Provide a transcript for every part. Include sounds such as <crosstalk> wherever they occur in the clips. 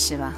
子は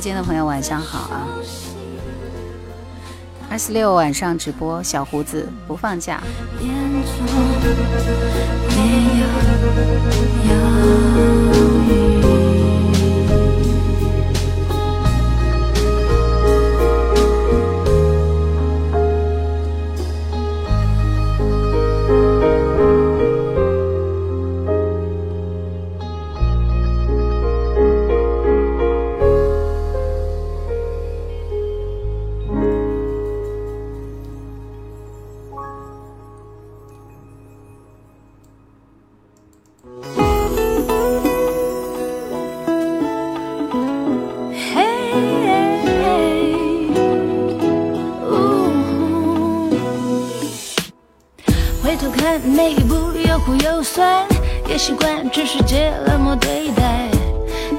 间的朋友晚上好啊！二十六晚上直播，小胡子不放假。只是接冷漠对待，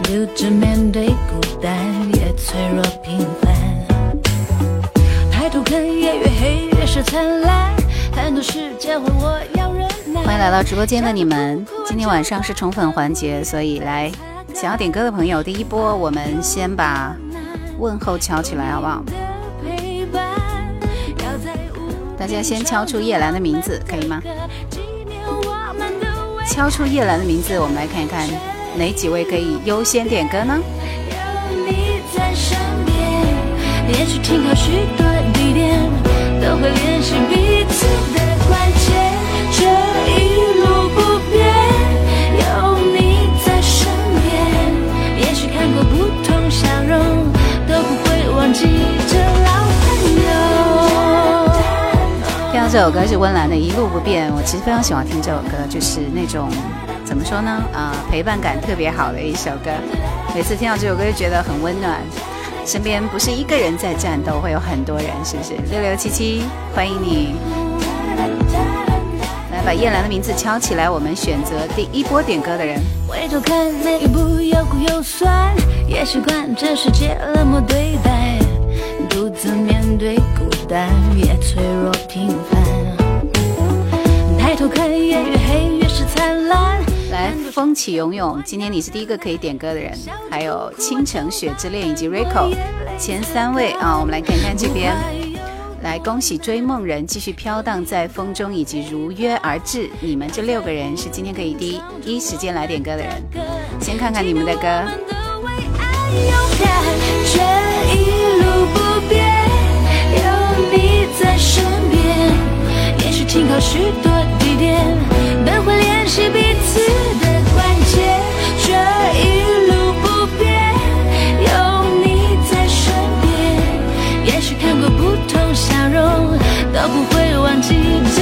留着面对孤单，也脆弱平凡。抬头看夜越黑越是灿烂，很多事结婚我要忍耐。欢迎来到直播间的你们，今天晚上是宠粉环节，所以来想要点歌的朋友，第一波我们先把问候敲起来，好不好？大家先敲出叶兰的名字，可以吗？纪念我们的敲出叶兰的名字，我们来看一看哪几位可以优先点歌呢？有你在身边，也许停靠许多地点，都会联系。这首歌是温岚的《一路不变》，我其实非常喜欢听这首歌，就是那种怎么说呢，呃，陪伴感特别好的一首歌。每次听到这首歌就觉得很温暖，身边不是一个人在战斗，会有很多人，是不是？六六七七，欢迎你！来把叶兰的名字敲起来，我们选择第一波点歌的人。回头看每一步又苦又酸，也习惯这世界冷漠对待，独自面对孤。但也脆弱平凡。抬头看，夜越黑越是灿烂。来，风起涌涌，今天你是第一个可以点歌的人。还有《倾城雪之恋》以及 Rico，前三位啊，我们来看看这边。来，恭喜追梦人继续飘荡在风中，以及如约而至。你们这六个人是今天可以第一时间来点歌的人。先看看你们的歌。身边，也许停靠许多地点，都会联系彼此的关键。这一路不变，有你在身边，也许看过不同笑容，都不会忘记。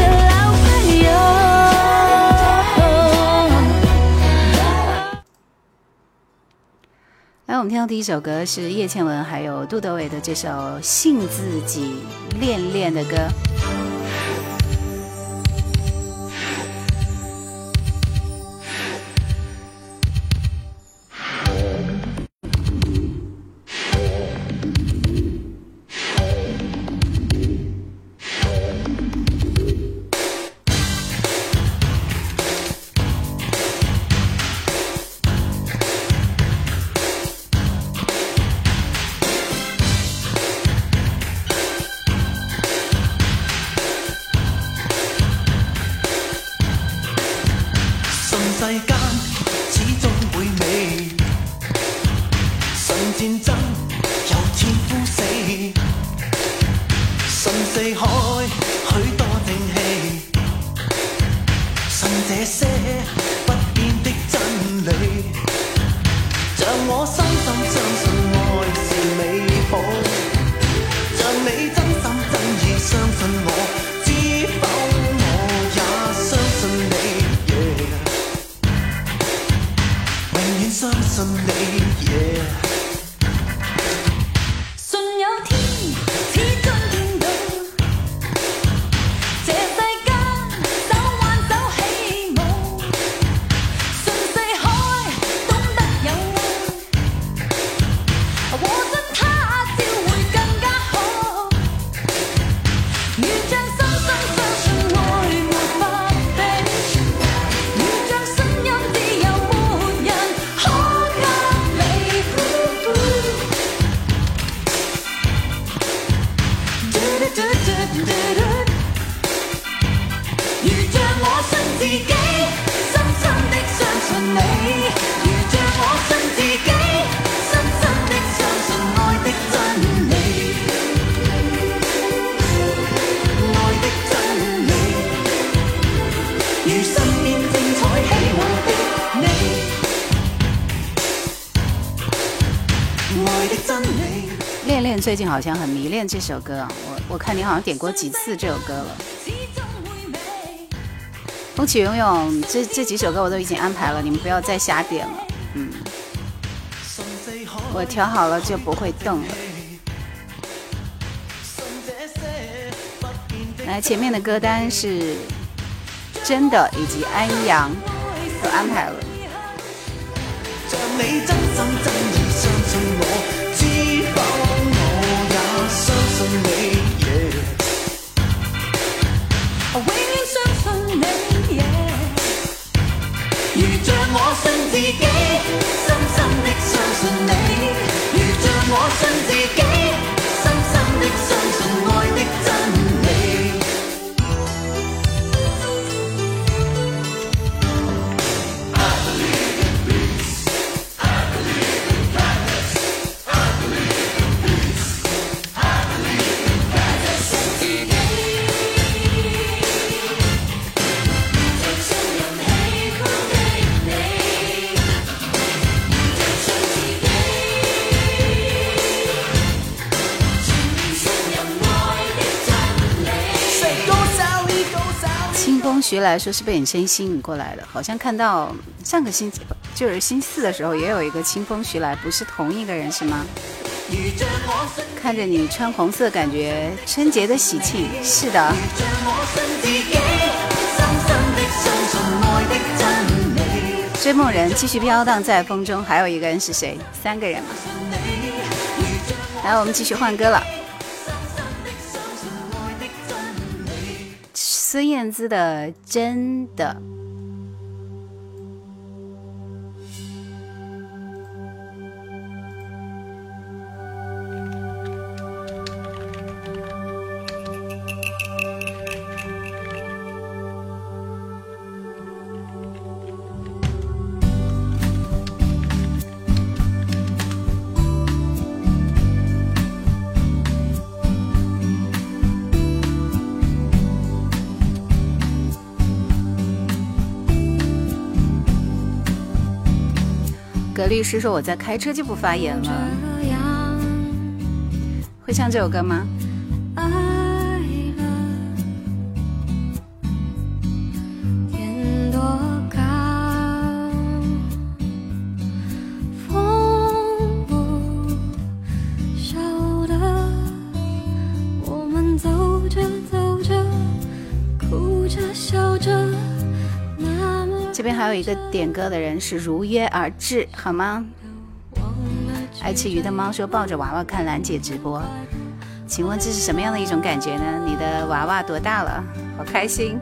我们听到第一首歌是叶倩文还有杜德伟的这首《信自己恋恋》的歌。恋恋最近好像很迷恋这首歌，我我看你好像点过几次这首歌了。风起云涌这这几首歌我都已经安排了，你们不要再瞎点了，嗯。我调好了就不会动。了。来，前面的歌单是真的，以及安阳都安排了。你真心真意相信我，知否我也相信你？我永远相信你。耶，如像我信自己，深深的相信你。如像我信自己，深深的相信爱的真。徐来说是被声音吸引过来的，好像看到上个星期就是星期四的时候也有一个清风徐来，不是同一个人是吗？看着你穿红色，感觉春节的喜庆。是的。追梦人继续飘荡在风中，还有一个人是谁？三个人来，我们继续换歌了。孙燕姿的《真的》。律师说我在开车就不发言了。会唱这首歌吗？有一个点歌的人是如约而至，好吗？爱吃鱼的猫说抱着娃娃看兰姐直播，请问这是什么样的一种感觉呢？你的娃娃多大了？好开心！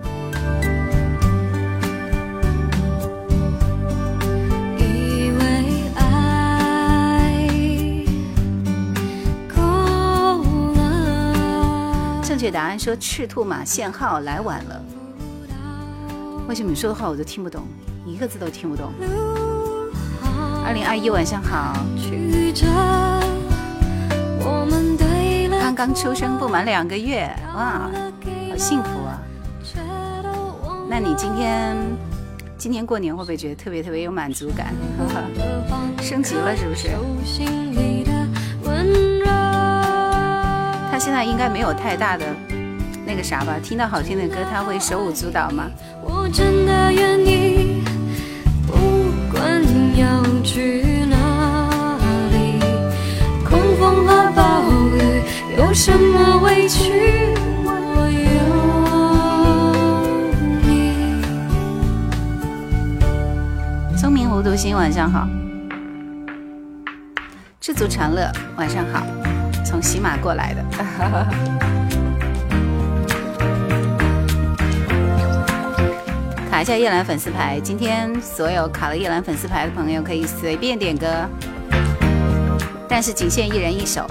正确答案说赤兔马限号来晚了，为什么你说的话我都听不懂？一个字都听不懂。二零二一晚上好，刚刚出生不满两个月，哇，好幸福啊！那你今天，今年过年会不会觉得特别特别有满足感？<laughs> 升级了是不是？他现在应该没有太大的那个啥吧？听到好听的歌，他会手舞足蹈吗？你。有什委屈？我聪明糊涂心，晚上好。知足常乐，晚上好。从喜马过来的。拿下夜兰粉丝牌，今天所有卡了夜兰粉丝牌的朋友可以随便点歌，但是仅限一人一首。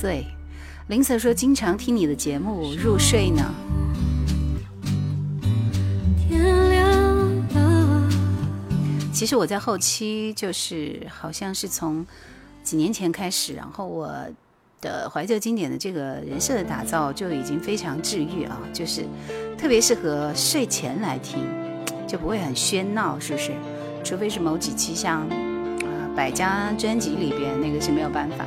对，林 sir 说经常听你的节目入睡呢。天亮了。其实我在后期就是好像是从几年前开始，然后我的怀旧经典的这个人设的打造就已经非常治愈啊，就是特别适合睡前来听，就不会很喧闹，是不是？除非是某几期像百家专辑里边那个是没有办法。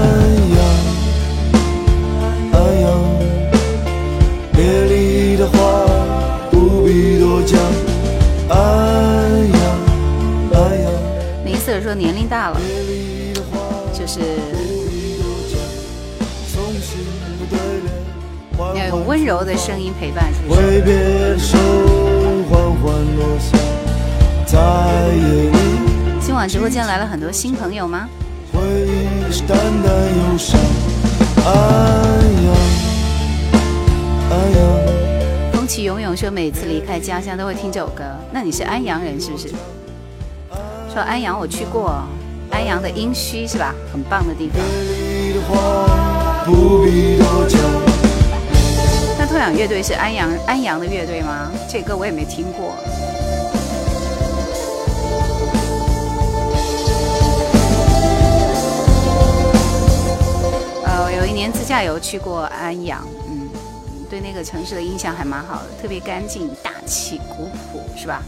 年龄大了，就是要用温柔的声音陪伴。今晚直播间来了很多新朋友吗？风起涌涌说，每次离开家乡都会听这首歌。那你是安阳人是不是？说安阳我去过，安阳的殷墟是吧？很棒的地方。那透氧乐队是安阳安阳的乐队吗？这歌我也没听过。呃，有一年自驾游去过安阳，嗯，对那个城市的印象还蛮好的，特别干净、大气、古朴，是吧？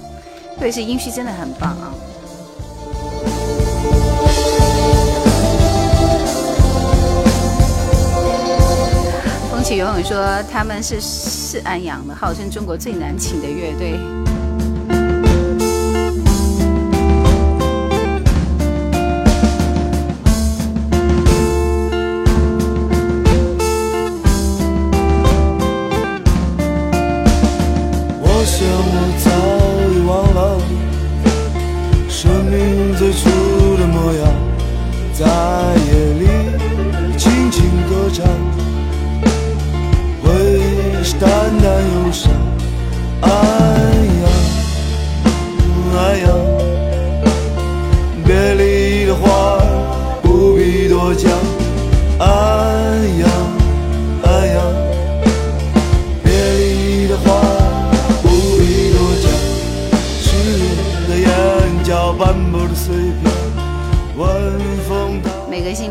特别是殷墟真的很棒啊！起游泳说他们是是安阳的，号称中国最难请的乐队。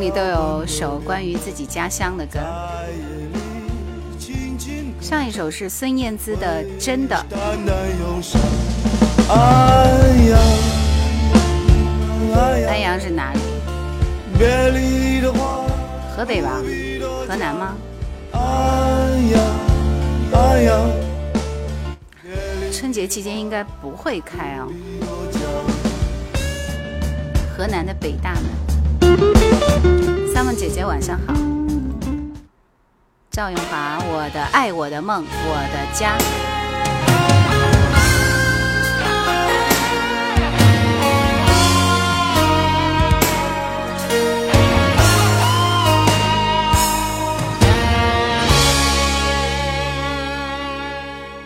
里都有首关于自己家乡的歌，上一首是孙燕姿的《真的》。安阳，安阳是哪里？河北吧？河南吗？安阳，安阳。春节期间应该不会开哦。河南的北大门。三问姐姐，晚上好。赵永华，我的爱，我的梦，我的家。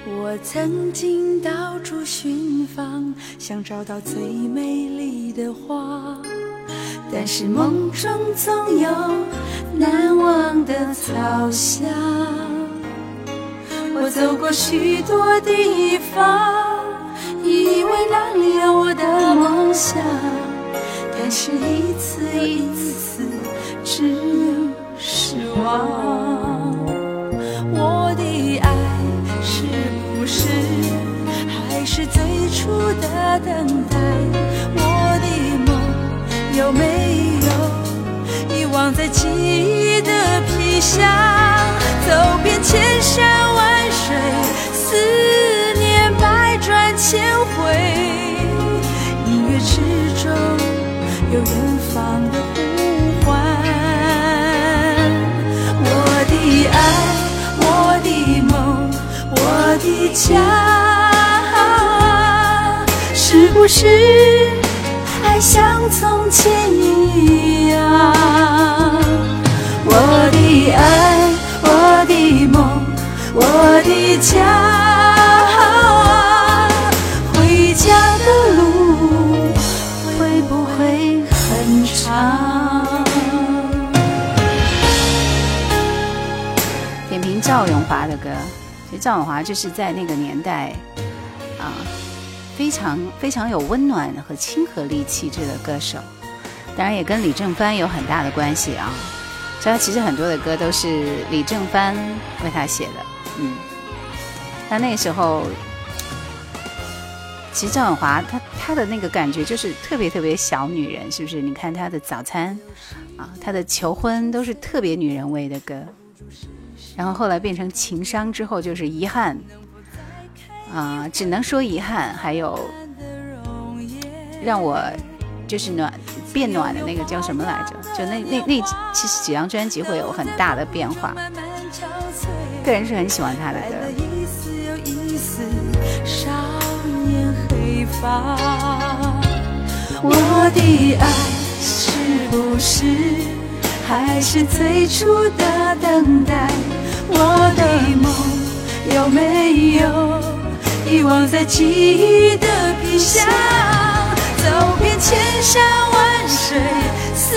我曾经到处寻访，想找到最美丽的花。但是梦中总有难忘的草香。我走过许多地方，以为那里有我的梦想，但是一次一次，只有失望。我的爱是不是还是最初的等待？有没有遗忘在记忆的皮箱？走遍千山万水，思念百转千回。音乐之中有远方的呼唤。我的爱，我的梦，我的家，是不是？像从前一样，我的爱，我的梦，我的家。回家的路会不会很长？点评赵咏华的歌，其实赵咏华就是在那个年代，啊。非常非常有温暖和亲和力气质的歌手，当然也跟李正帆有很大的关系啊。所以他其实很多的歌都是李正帆为他写的，嗯。那那时候，其实郑允华她她的那个感觉就是特别特别小女人，是不是？你看她的早餐啊，她的求婚都是特别女人味的歌。然后后来变成情伤之后，就是遗憾。啊，只能说遗憾，还有让我就是暖变暖的那个叫什么来着？就那那那其实几张专辑会有很大的变化。个人是很喜欢他的歌。遗忘在记忆的皮箱，走遍千山万水，思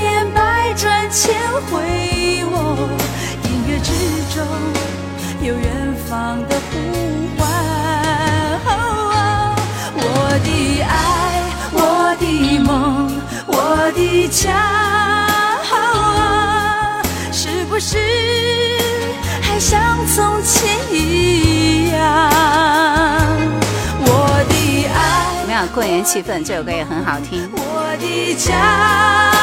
念百转千回。我音乐之中有远方的呼唤，我的爱，我的梦，我的家，是不是还像从前？一过年气氛，这首歌也很好听。我的家，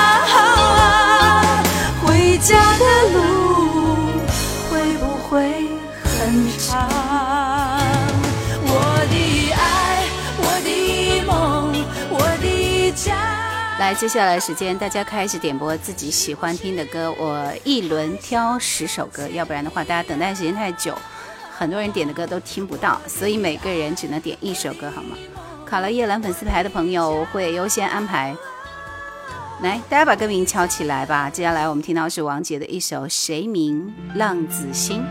回家的路会不会很长？我的爱，我的梦，我的家。来，接下来时间大家开始点播自己喜欢听的歌，我一轮挑十首歌，要不然的话大家等待时间太久，很多人点的歌都听不到，所以每个人只能点一首歌，好吗？好了，叶兰粉丝牌的朋友会优先安排。来，大家把歌名敲起来吧。接下来我们听到是王杰的一首《谁明浪子心》。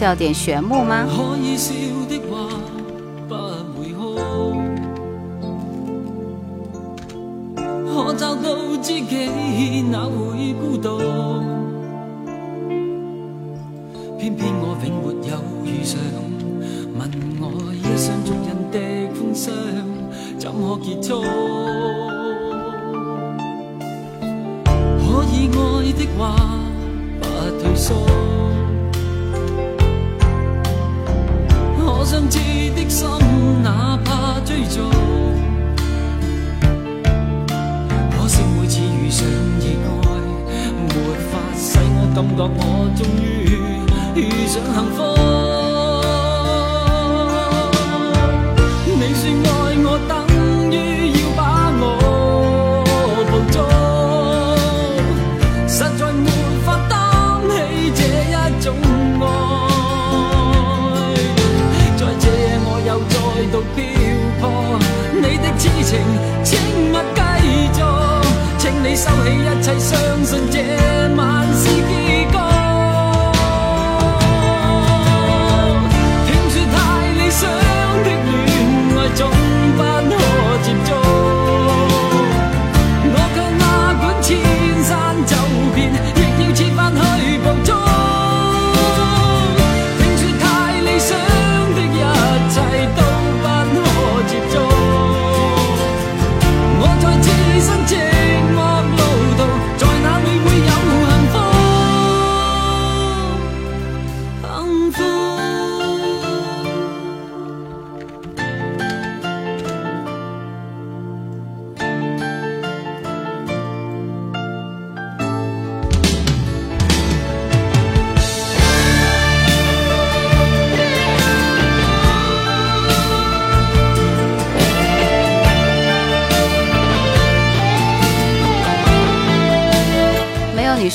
笑点玄木吗？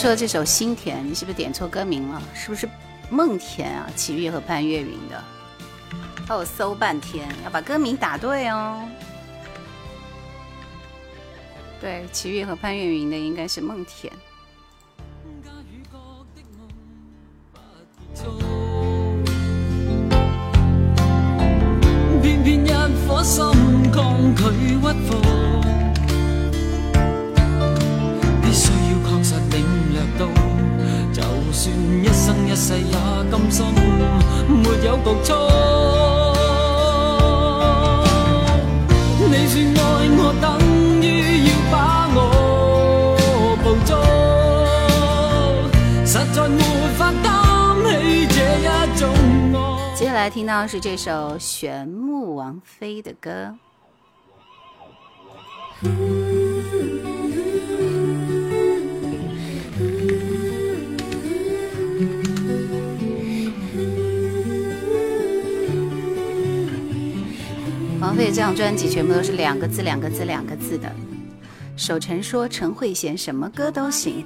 说这首《心田》，你是不是点错歌名了？是不是《梦田》啊？齐豫和潘越云的。哦，搜半天，要把歌名打对哦。对，齐豫和潘越云的应该是《梦田》。是这首玄牧王菲的歌。王菲这张专辑全部都是两个字、两个字、两个字的。守城说陈慧娴什么歌都行。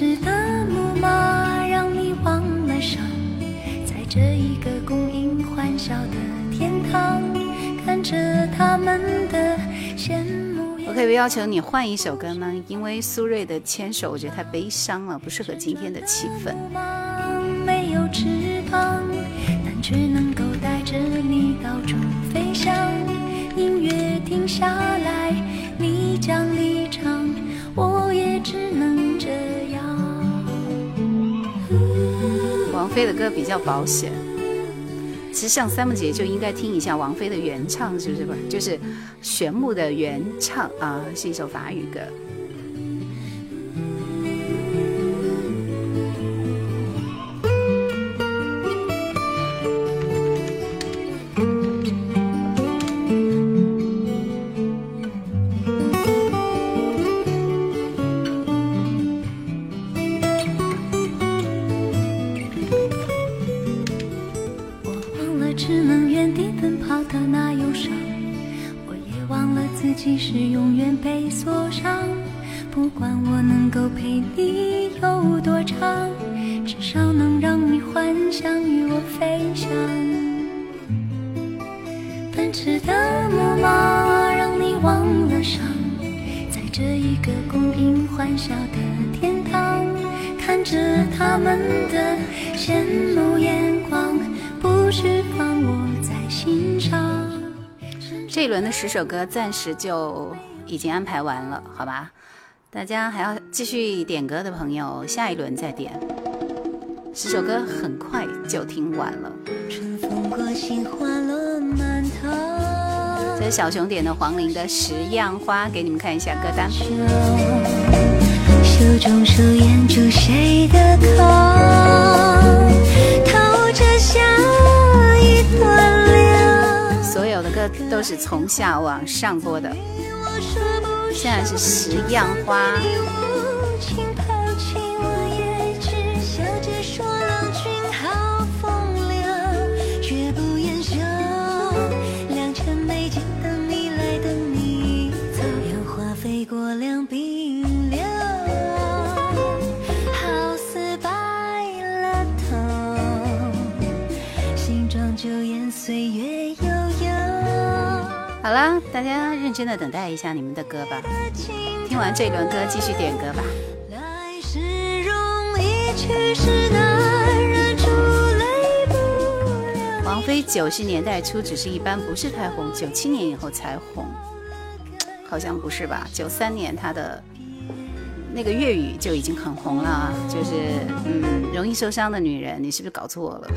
是的，木马让你忘了伤。在这一个供应欢笑的天堂，看着他们的羡慕。我可以要求你换一首歌吗？因为苏芮的牵手，我觉得太悲伤了，不适合今天的气氛。木马没有翅膀，但却能够带着你到处飞翔。音乐停下。飞的歌比较保险，其实像三木姐就应该听一下王菲的原唱，是不是是，就是玄木的原唱啊，是一首法语歌。十首歌暂时就已经安排完了，好吧？大家还要继续点歌的朋友，下一轮再点。十首歌很快就听完了。这是小熊点的黄龄的《十样花》，给你们看一下歌单。手中手掩住谁的口，透着下一段。我的歌都是从下往上播的，现在是十样花。大家认真的等待一下你们的歌吧，听完这一轮歌继续点歌吧。王菲九十年代初只是一般，不是太红，九七年以后才红，好像不是吧？九三年她的那个粤语就已经很红了，就是嗯，容易受伤的女人，你是不是搞错了？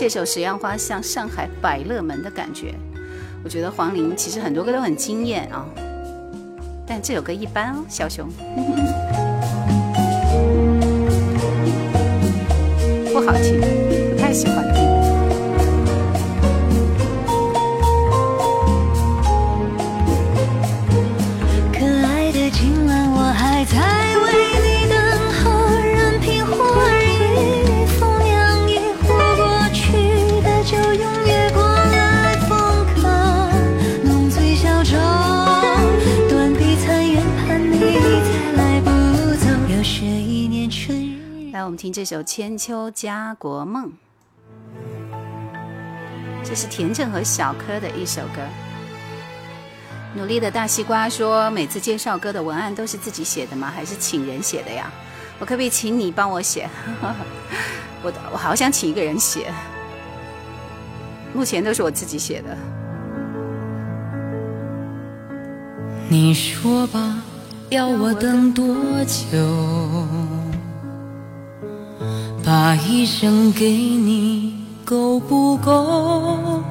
这首《十样花》像上海百乐门的感觉，我觉得黄龄其实很多歌都很惊艳啊，但这首歌一般哦，小熊，<laughs> 不好听，不太喜欢。这首《千秋家国梦》，这是田震和小柯的一首歌。努力的大西瓜说：“每次介绍歌的文案都是自己写的吗？还是请人写的呀？我可不可以请你帮我写？<laughs> 我我好想请一个人写。目前都是我自己写的。”你说吧，要我等多久？把一生给你，够不够？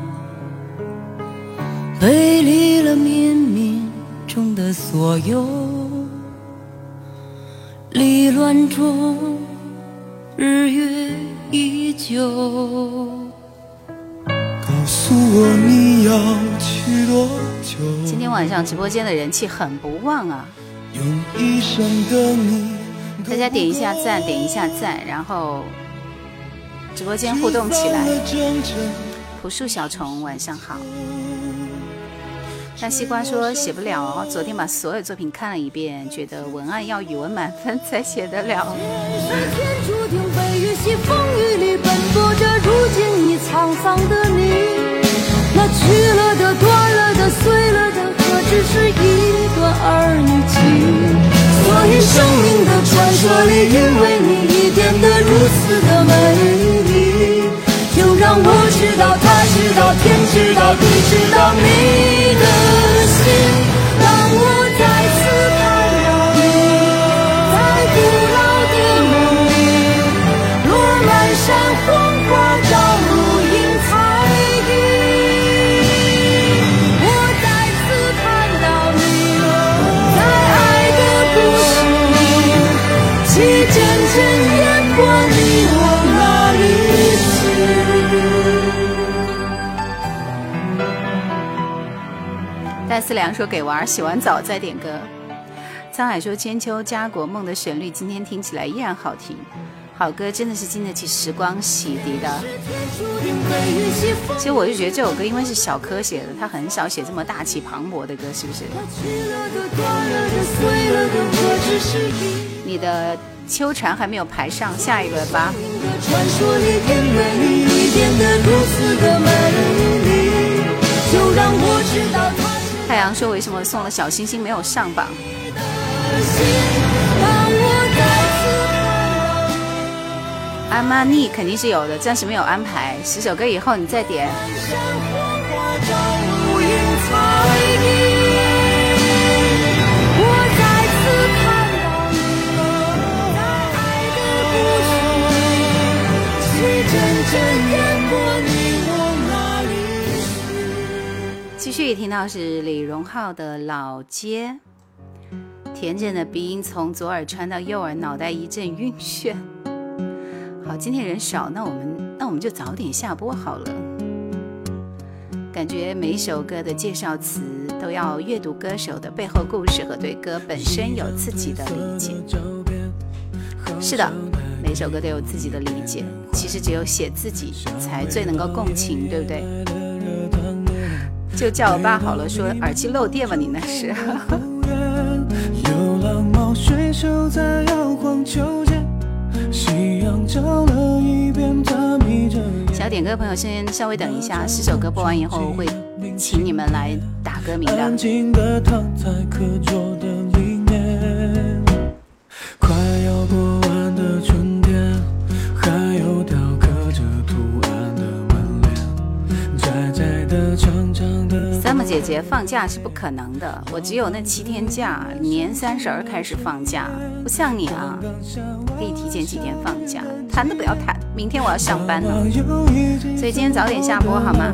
背离了冥冥中的所有。凌乱中，日月依旧。告诉我你要去多久？今天晚上直播间的人气很不旺啊，用一生等你。大家点一下赞，点一下赞，然后直播间互动起来。朴树小虫，晚上好。大西瓜说写不了，昨天把所有作品看了一遍，觉得文案要语文满分才写得了。风雨里奔波着，如今你沧桑的你，那去了的、断了的、碎了的，何只是一段儿女所以，生命的传说里，因为你，已变得如此的美丽。就让我知道，他知道，天知道，地知道，你的心。思良说：“给娃儿洗完澡再点歌。”沧海说：“千秋家国梦的旋律，今天听起来依然好听。好歌真的是经得起时光洗涤的。”其实我就觉得这首歌，因为是小柯写的，他很少写这么大气磅礴的歌，是不是？你的秋蝉还没有排上，下一轮吧。太阳说：“为什么送了小星星没有上榜？”阿玛尼肯定是有的，暂时没有安排。十首歌以后你再点。这续听到是李荣浩的老街，甜甜的鼻音从左耳传到右耳，脑袋一阵晕眩。好，今天人少，那我们那我们就早点下播好了。感觉每一首歌的介绍词都要阅读歌手的背后故事和对歌本身有自己的理解。是的，每首歌都有自己的理解。其实只有写自己才最能够共情，对不对？就叫我爸好了，说耳机漏电吧，你那是。想 <laughs> 要点歌的朋友先稍微等一下，四首歌播完以后会请你们来打歌名的。姐姐放假是不可能的，我只有那七天假，年三十儿开始放假，不像你啊，可以提前几天放假。谈都不要谈，明天我要上班了，所以今天早点下播好吗？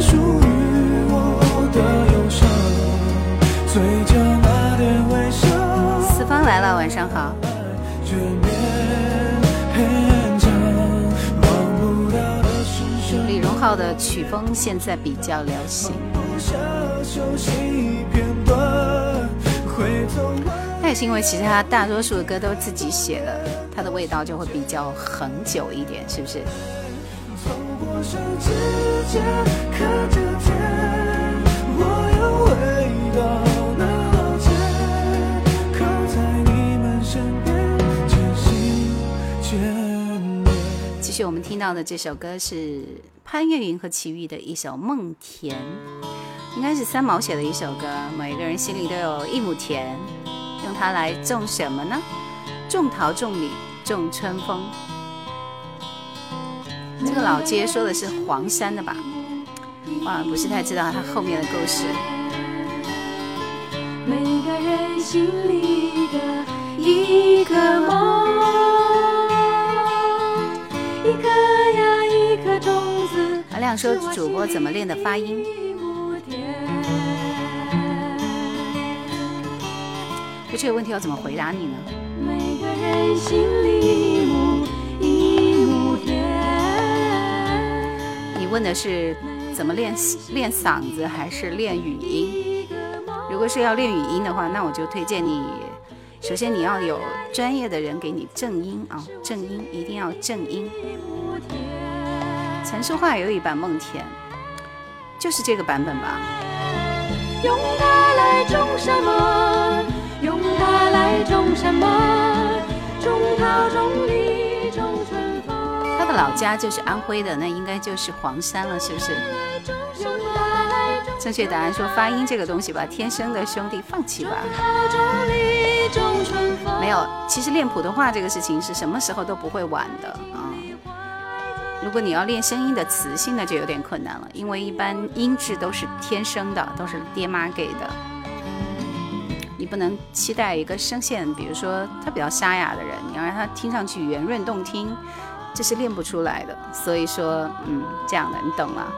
属于我的忧伤。四方来了，晚上好。李荣浩的曲风现在比较流行。那也是因为其他大多数的歌都自己写的，他的味道就会比较恒久一点，是不是？着天，我回到继续，我们听到的这首歌是潘越云和齐豫的一首《梦田》，应该是三毛写的一首歌。每个人心里都有一亩田，用它来种什么呢？种桃，种李，种春风。这个老街说的是黄山的吧？啊，不是太知道它后面的故事。阿亮说主播怎么练的发音？就这个问题要怎么回答你呢？问的是怎么练练嗓子还是练语音？如果是要练语音的话，那我就推荐你，首先你要有专业的人给你正音啊，正音一定要正音。城市话有一版《梦田》，就是这个版本吧？用用它它来来种种种种什什么？么？老家就是安徽的，那应该就是黄山了，是不是？正确答案说发音这个东西吧，天生的兄弟放弃吧。没有，其实练普通话这个事情是什么时候都不会晚的啊。如果你要练声音的磁性，那就有点困难了，因为一般音质都是天生的，都是爹妈给的。你不能期待一个声线，比如说他比较沙哑的人，你要让他听上去圆润动听。这是练不出来的，所以说，嗯，这样的你懂了。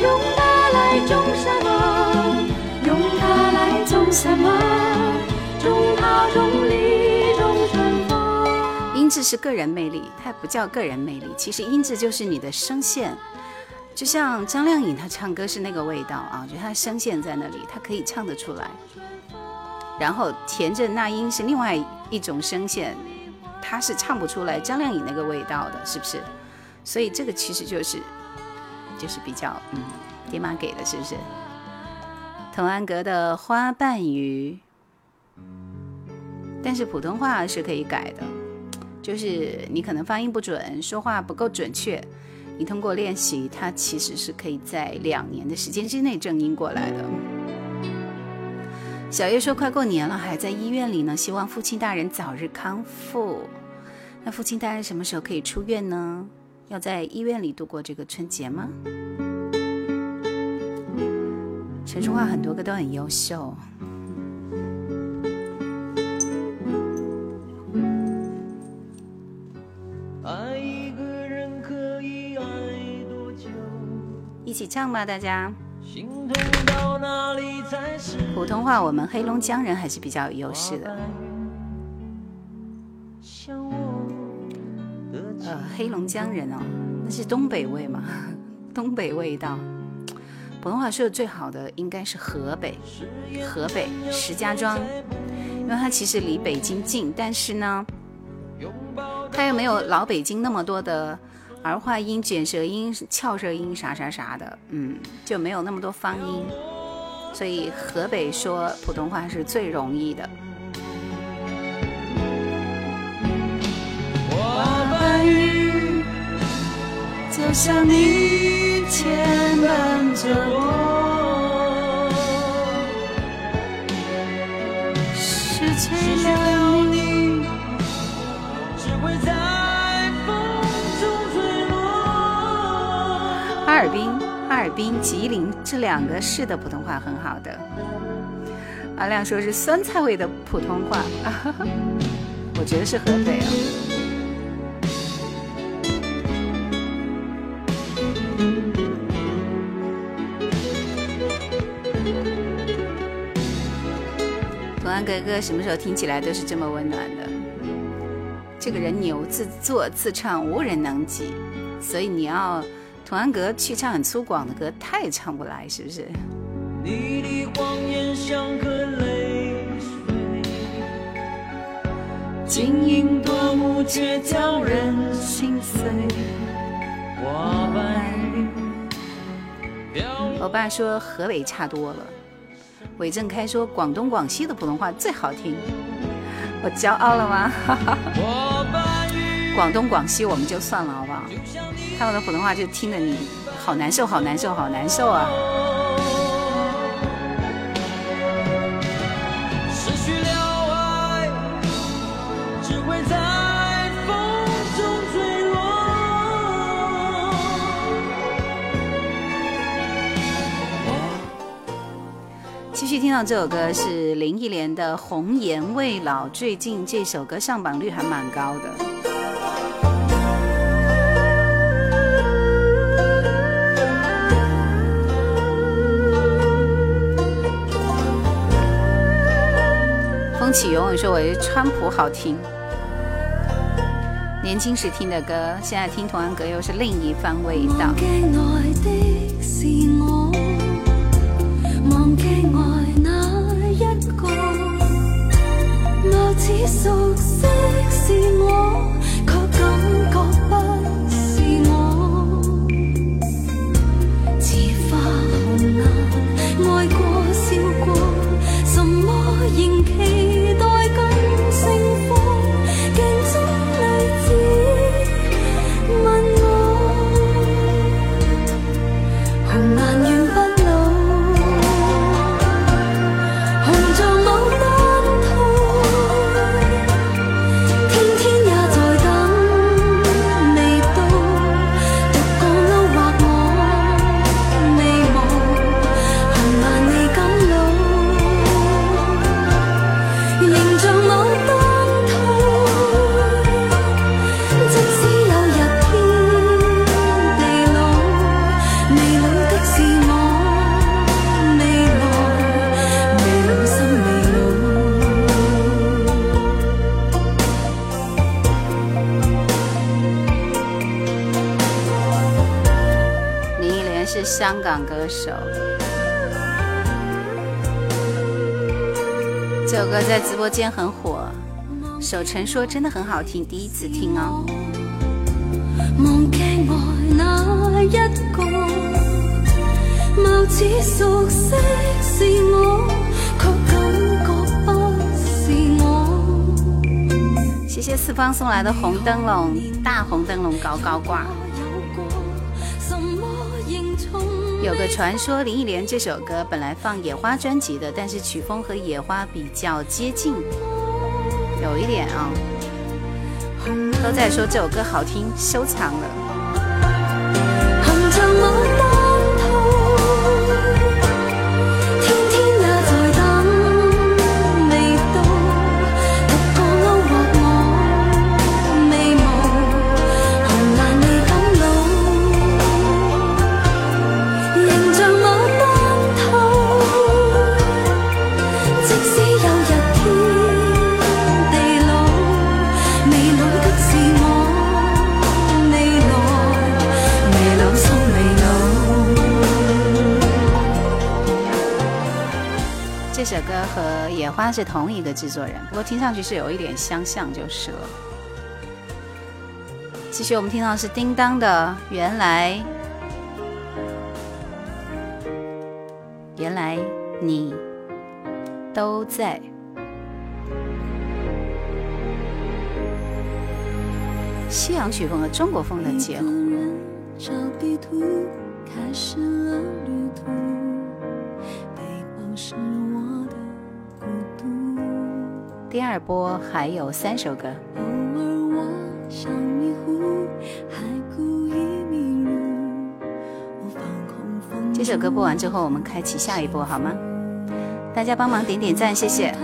用它来种什么？用它来种什么？这是个人魅力，它不叫个人魅力。其实音质就是你的声线，就像张靓颖她唱歌是那个味道啊，就她声线在那里，她可以唱得出来。然后田震那英是另外一种声线，她是唱不出来张靓颖那个味道的，是不是？所以这个其实就是，就是比较嗯，爹妈给的，是不是？童安格的《花瓣雨》，但是普通话是可以改的。就是你可能发音不准，说话不够准确，你通过练习，它其实是可以在两年的时间之内正音过来的。小叶说快过年了，还在医院里呢，希望父亲大人早日康复。那父亲大人什么时候可以出院呢？要在医院里度过这个春节吗？陈淑桦很多歌都很优秀。一起唱吧，大家！普通话我们黑龙江人还是比较有优势的。呃，黑龙江人哦，那是东北味嘛，<laughs> 东北味道。普通话说的最好的应该是河北，河北石家庄，因为它其实离北京近，但是呢，它又没有老北京那么多的。儿化音、卷舌音、翘舌音，啥啥啥的，嗯，就没有那么多方音，所以河北说普通话是最容易的。就像你牵绊着我哈尔滨、哈尔滨、吉林这两个市的普通话很好的。阿亮说是酸菜味的普通话，<laughs> 我觉得是河北啊。同安格哥什么时候听起来都是这么温暖的？这个人牛，自作自唱无人能及，所以你要。童安格去唱很粗犷的歌，他也唱不来，是不是？我爸说河北差多了。韦正开说广东广西的普通话最好听，我骄傲了吗？广东、广西，我们就算了，好不好？他们的普通话就听得你好难受，好难受，好难受啊！继续听到这首歌是林忆莲的《红颜未老》，最近这首歌上榜率还蛮高的。风起永，涌说我川普好听，年轻时听的歌，现在听《童安格》又是另一番味道。播间很火，守城说真的很好听，第一次听哦。谢谢四方送来的红灯笼，大红灯笼高高挂。有个传说，《林忆莲》这首歌本来放《野花》专辑的，但是曲风和《野花》比较接近，有一点啊，都在说这首歌好听，收藏了。花是同一个制作人，不过听上去是有一点相像就是了。继续，我们听到是叮当的，原来，原来你都在。西洋曲风和中国风的结合。第二波还有三首歌，这首歌播完之后，我们开启下一波，好吗？大家帮忙点点赞，谢谢，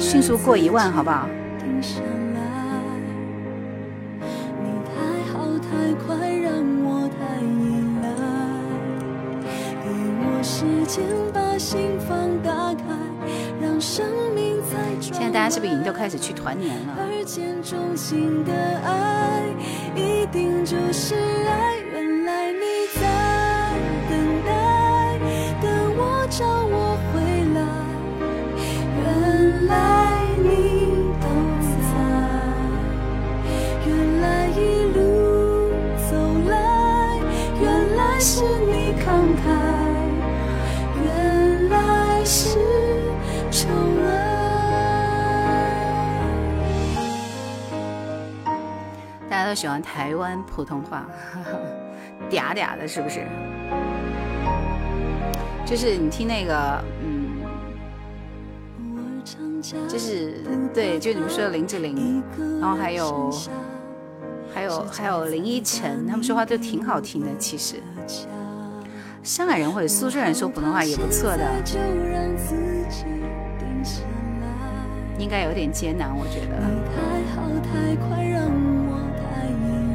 迅速过一万，好不好？时间把心房打开。现在大家是不是已经都开始去团年了？都喜欢台湾普通话，<laughs> 嗲嗲的，是不是？就是你听那个，嗯，就是对，就你们说的林志玲，然后还有，还有还有林依晨，他们说话都挺好听的。其实，上海人或者苏州人说普通话也不错的，应该有点艰难，我觉得。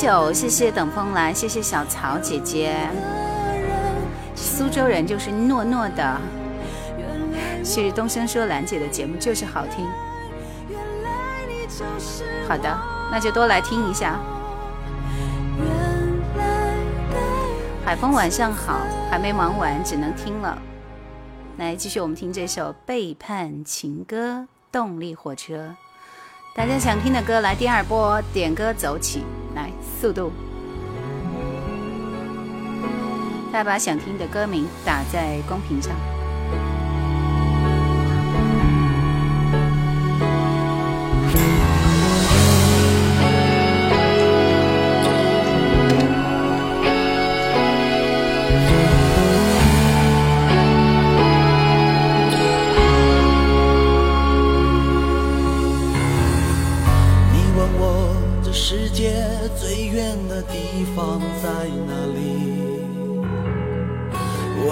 谢谢，谢谢等风来，谢谢小曹姐姐。苏州人就是糯糯的。旭东升说：“兰姐的节目就是好听。”好的，那就多来听一下。海峰晚上好，还没忙完，只能听了。来，继续我们听这首《背叛情歌》，动力火车。大家想听的歌，来第二波点歌走起。速度，再把想听的歌名打在公屏上。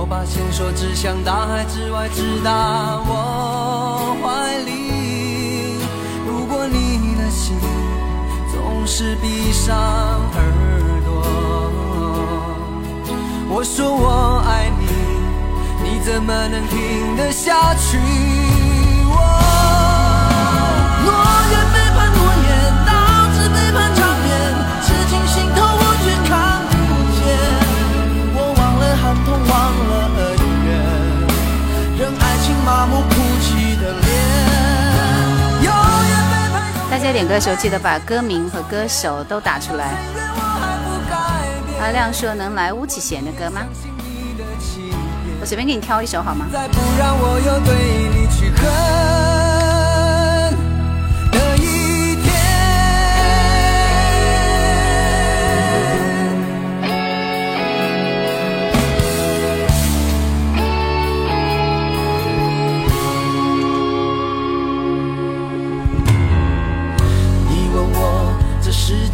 我把线索指向大海之外，直达我怀里。如果你的心总是闭上耳朵，我说我爱你，你怎么能听得下去？大家点歌的时候，记得把歌名和歌手都打出来。阿亮说：“能来巫启贤的歌吗？”我随便给你挑一首好吗？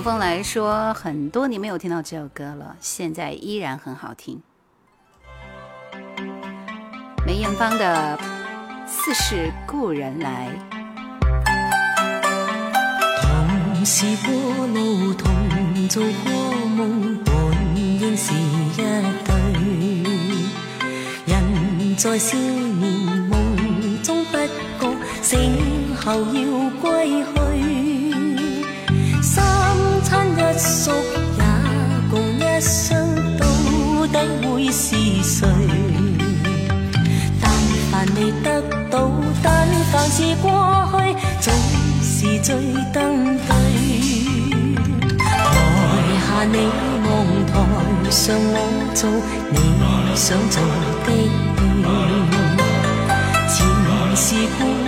对黄来说，很多年没有听到这首歌了，现在依然很好听。梅艳芳的《似是故人来》。同是过路，同做过梦，本应是一对。人在少年梦中不觉，醒后要归去。三。宿也共一生，到底会是谁？但凡未得到，但凡是过去，总是最登对。台下你望，台上我做，你想做的戏，只是。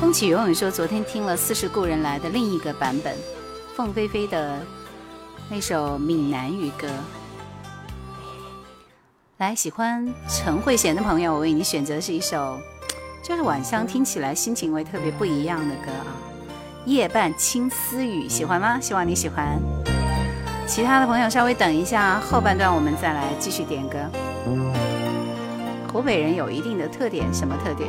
风起，云涌说，昨天听了《似是故人来》的另一个版本，凤飞飞的那首闽南语歌。来，喜欢陈慧娴的朋友，我为你选择的是一首，<tsk> 就是晚上听起来心情会特别不一样的歌啊，《夜半轻思雨》，喜欢吗？希望你喜欢。其他的朋友稍微等一下，后半段我们再来继续点歌。湖北人有一定的特点，什么特点？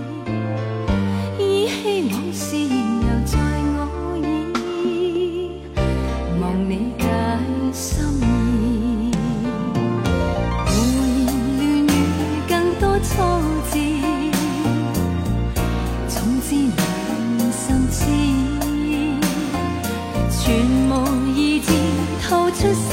往事仍留在我耳，望你解心意。回言乱语，更多挫折，总之你心痴，全无意字透出心。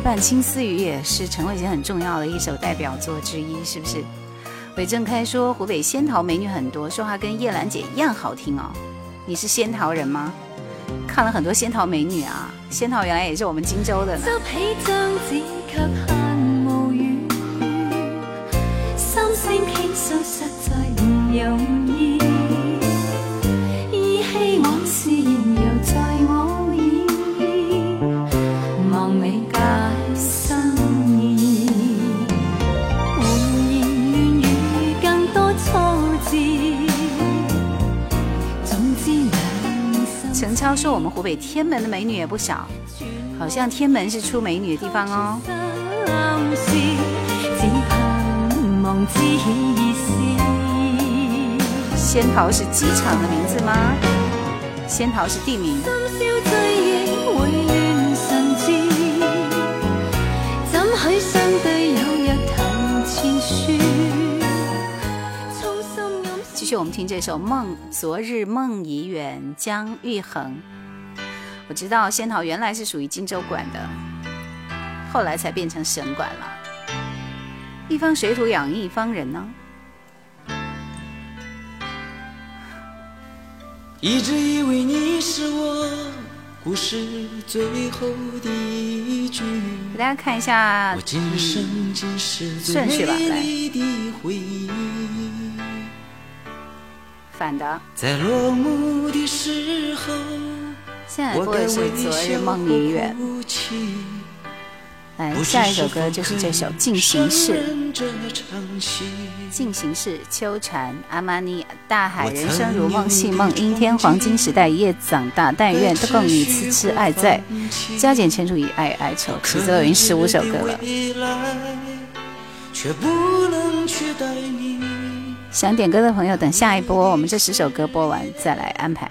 《半青丝雨》也是陈慧娴很重要的一首代表作之一，是不是？韦正开说湖北仙桃美女很多，说话跟叶兰姐一样好听哦。你是仙桃人吗？看了很多仙桃美女啊，仙桃原来也是我们荆州的。我们湖北天门的美女也不少，好像天门是出美女的地方哦。仙桃是机场的名字吗？仙桃是地名。继续我们听这首《梦》，昨日梦已远，江玉恒。我知道仙桃原来是属于荆州管的，后来才变成省管了。一方水土养一方人呢。一直以为你是我故事最后的一句。给大家看一下顺序吧，来。反的。在落幕的时候。现在播的是《昨日梦里月》，来下一首歌就是这首《进行式》。《进行式》秋蝉阿玛尼大海人生如梦戏梦阴天黄金时代夜长大但愿都供你痴痴爱在加减乘除以爱爱愁，此子已经十五首歌了。想点歌的朋友，等下一波我们这十首歌播完再来安排。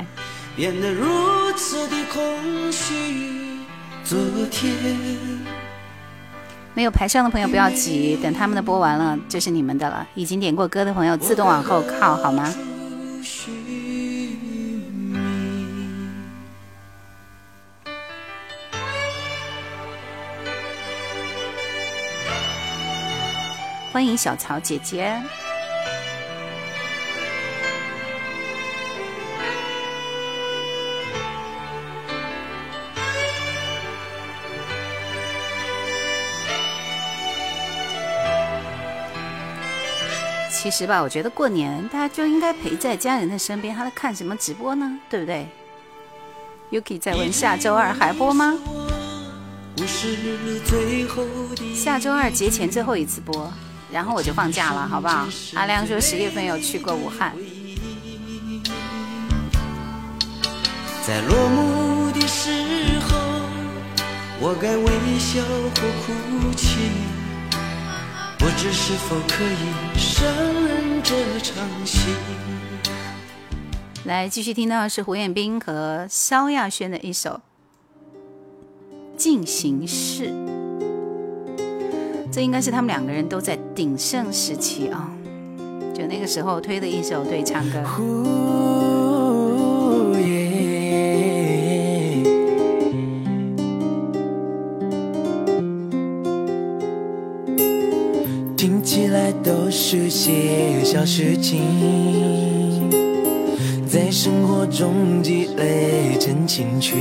变得如此的空虚。昨天没有排上的朋友不要急，等他们的播完了就是你们的了。已经点过歌的朋友自动往后靠，好吗？欢迎小曹姐姐。其实吧，我觉得过年大家就应该陪在家人的身边。他在看什么直播呢？对不对？Yuki 再问下周二还播吗？下周二节前最后一次播，然后我就放假了，好不好？阿亮说十月份有去过武汉。不知是否可以胜任这场戏。来，继续听到是胡彦斌和萧亚轩的一首《进行式》，这应该是他们两个人都在鼎盛时期啊，就那个时候推的一首对唱歌。是些小事情，在生活中积累成情趣。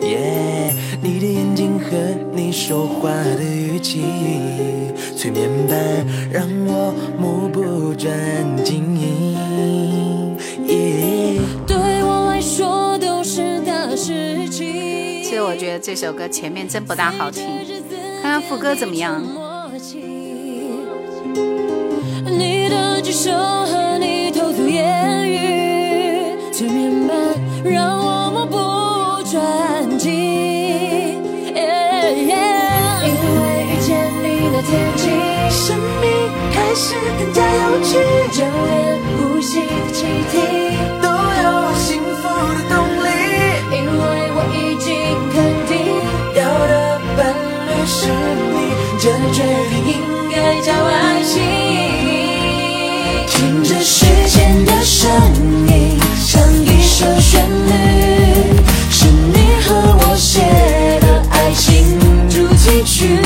耶，你的眼睛和你说话的语气，催眠般让我目不转睛。咦，对我来说都是大事情。其实我觉得这首歌前面真不大好听，看看副歌怎么样。你的举手和你偷偷言语，催眠般让我目不转睛。因为遇见你那天起，生命开始更加有趣，就连呼吸的气体都有幸福的动力。因为我已经肯定，要的伴侣是你，这决定应该叫爱情。时间的声音，像一首旋律，是你和我写的爱情主题曲。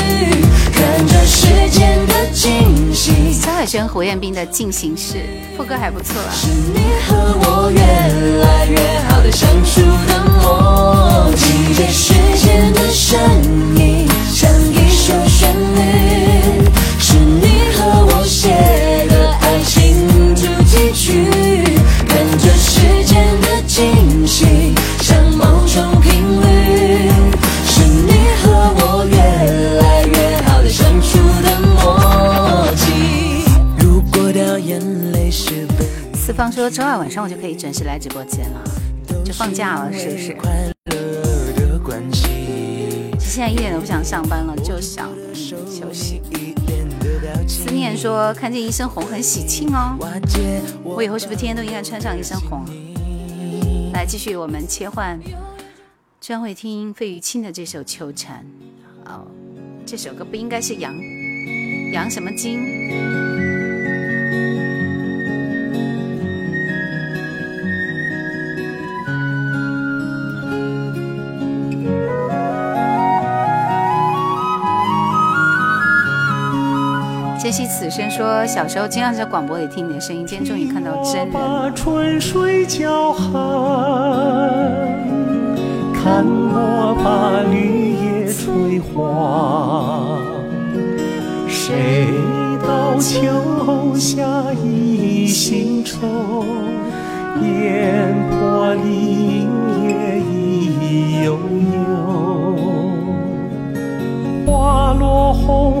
看着时间的进行，肖海轩、胡彦斌的进行式，副歌还不错啊。是你和我越来越好的相处的默契，这时间的声音。周二晚上我就可以准时来直播间了，就放假了，是不是？现在一点都不想上班了，就想休息。思念说看见一身红很喜庆哦，我以后是不是天天都应该穿上一身红？来继续我们切换，专会听费玉清的这首《秋蝉》哦，这首歌不应该是杨杨什么金？细此声说小时候经常在广播里听你的声音今天终于看到真我把春水交寒，看我把绿叶吹黄谁道桥下一新愁烟波里影也已幽幽花落红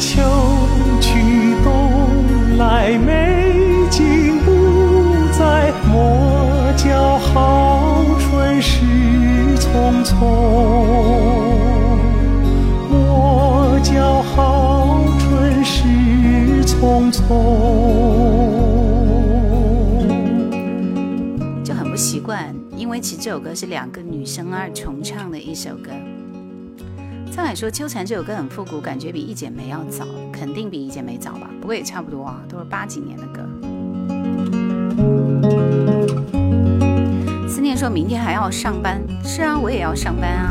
秋去冬来，美景不再，莫叫好春逝匆匆，莫叫好春逝匆匆。就很不习惯，因为其实这首歌是两个女生二重唱的一首歌。上海说，《秋蝉》这首歌很复古，感觉比《一剪梅》要早，肯定比《一剪梅》早吧？不过也差不多啊，都是八几年的歌。思念说：“明天还要上班。”是啊，我也要上班啊。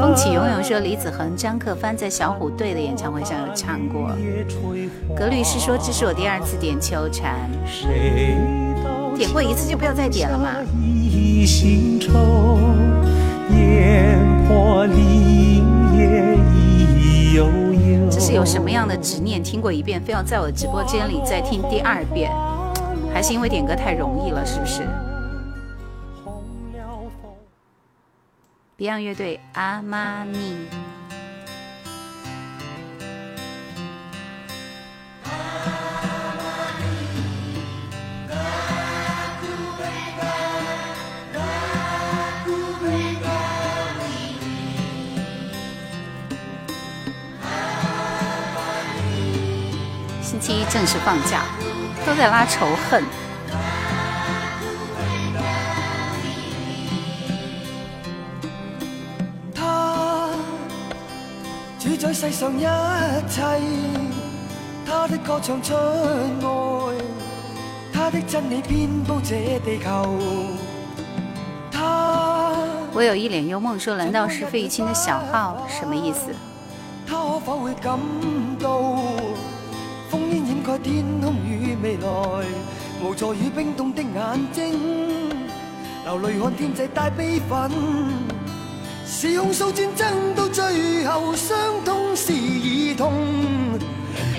风起云涌说：“李子恒、张克帆在小虎队的演唱会上有唱过。”格律师说：“这是我第二次点《秋蝉》，点过一次就不要再点了嘛。”愁，烟里也这是有什么样的执念？听过一遍，非要在我的直播间里再听第二遍，还是因为点歌太容易了？是不是？Beyond 乐队《阿玛尼》。正式放假，都在拉仇恨。他主宰世上一切，他的歌唱出爱，他的真理遍布这地球。他我有一脸幽默说：“难道是费玉清的小号？什么意思？”他可否会感到？盖天空与未来，无助与冰冻的眼睛，流泪看天际带悲愤。是控诉战争到最后，伤痛是儿童。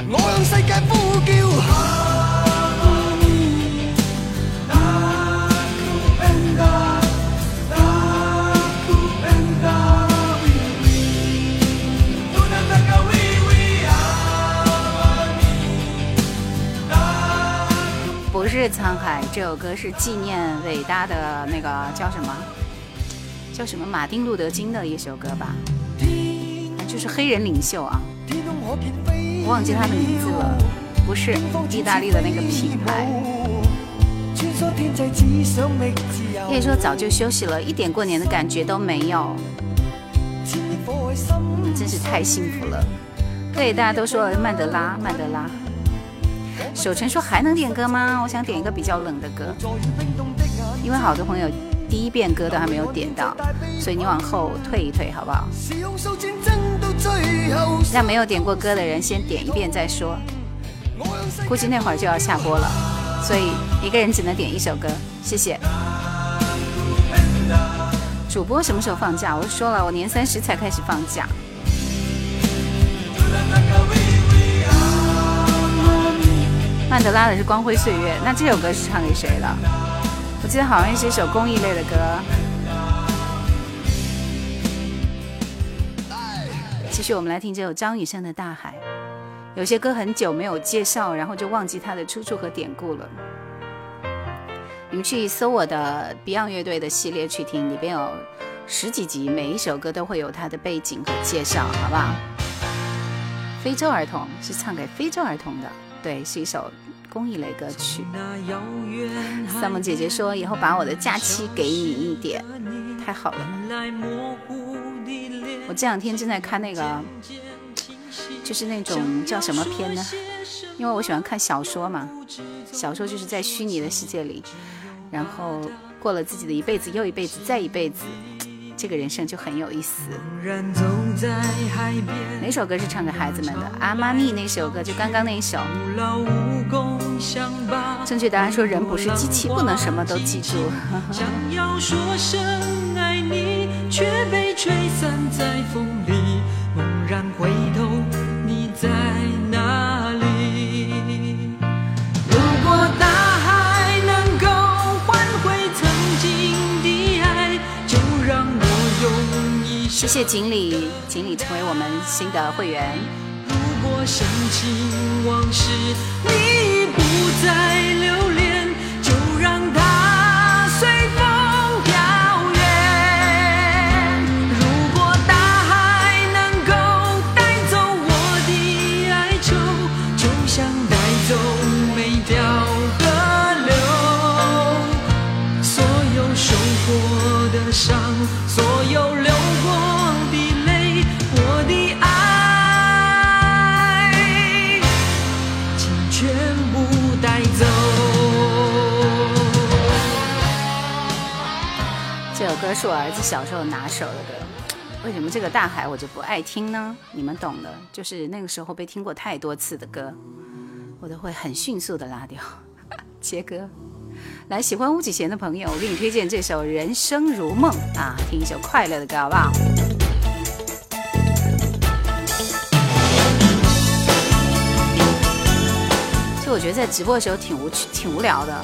我向世界呼叫，m 阿妈咪，阿祖恩奶。不是《沧海》这首歌是纪念伟大的那个叫什么？叫什么？马丁·路德·金的一首歌吧，就是黑人领袖啊，忘记他的名字了。不是意大利的那个品牌。可以说早就休息了，一点过年的感觉都没有，真是太幸福了。对，大家都说曼德拉，曼德拉。守城说还能点歌吗？我想点一个比较冷的歌，因为好多朋友第一遍歌都还没有点到，所以你往后退一退好不好？让没有点过歌的人先点一遍再说。估计那会儿就要下播了，所以一个人只能点一首歌。谢谢。主播什么时候放假？我说了，我年三十才开始放假。曼德拉的是《光辉岁月》，那这首歌是唱给谁的？我记得好像是一首公益类的歌。继续，我们来听这首张雨生的《大海》。有些歌很久没有介绍，然后就忘记它的出处和典故了。你们去搜我的 Beyond 乐队的系列去听，里边有十几集，每一首歌都会有它的背景和介绍，好不好？非洲儿童是唱给非洲儿童的。对，是一首公益类歌曲。三木姐姐说：“以后把我的假期给你一点，太好了。”我这两天正在看那个，就是那种叫什么片呢？因为我喜欢看小说嘛，小说就是在虚拟的世界里，然后过了自己的一辈子又一辈子再一辈子。这个人生就很有意思。哪首歌是唱给孩子们的？阿妈咪那首歌，就刚刚那一首。正确答案说人不是机器，不能什么都记住。谢谢锦鲤，锦鲤成为我们新的会员。如果深情往事，你已不再留。是我儿子小时候拿手的，歌。为什么这个大海我就不爱听呢？你们懂的，就是那个时候被听过太多次的歌，我都会很迅速的拉掉。切歌。来喜欢巫启贤的朋友，我给你推荐这首《人生如梦》啊，听一首快乐的歌好不好？其实我觉得在直播的时候挺无趣、挺无聊的。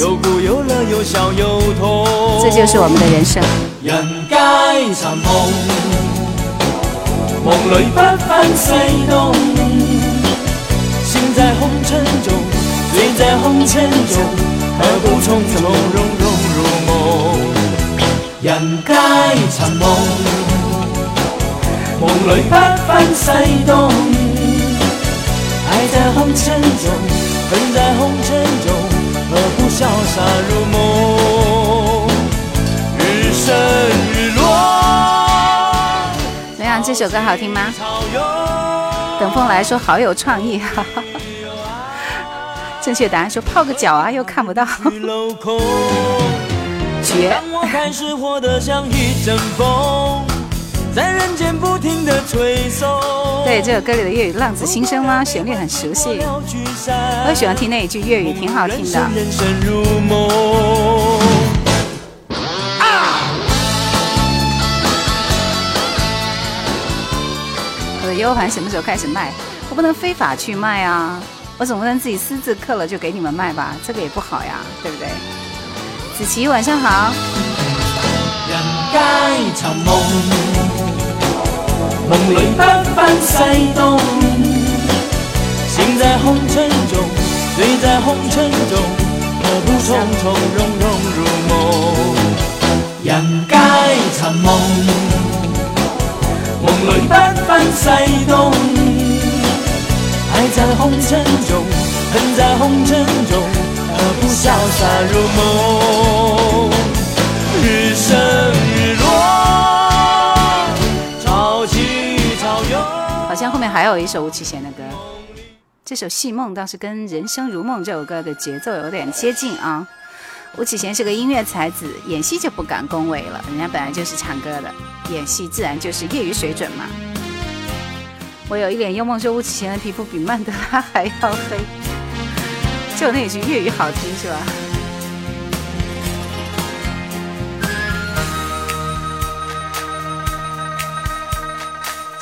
有苦有乐有笑有痛这就是我们的人生人该沉默梦里不分西东醒在红尘中醉在红尘中何不从从容容入梦人该沉默梦里不分西东爱在红尘中恨在红尘中怎样？这首歌好听吗？等风来说好有创意，<laughs> 正确答案说泡个脚啊，又看不到，绝。在人间不停的吹送。对这首歌里的粤语《浪子心声》吗？旋律很熟悉，我喜欢听那一句粤语，挺好听的。人生如梦。啊！我的 U 盘什么时候开始卖？我不能非法去卖啊！我总不能自己私自刻了就给你们卖吧？这个也不好呀，对不对？子琪，晚上好。人皆寻梦。梦里不纷西东，醒在红尘中，醉在红尘中，何不从从容容入梦？人皆寻梦，梦里不纷西东，爱在红尘中，恨在红尘中，何不潇洒入梦？人生。还有一首吴奇贤的歌，这首《戏梦》倒是跟《人生如梦》这首歌的节奏有点接近啊。吴奇贤是个音乐才子，演戏就不敢恭维了，人家本来就是唱歌的，演戏自然就是业余水准嘛。我有一脸幽默说吴奇贤的皮肤比曼德拉还要黑，就那句粤语好听是吧？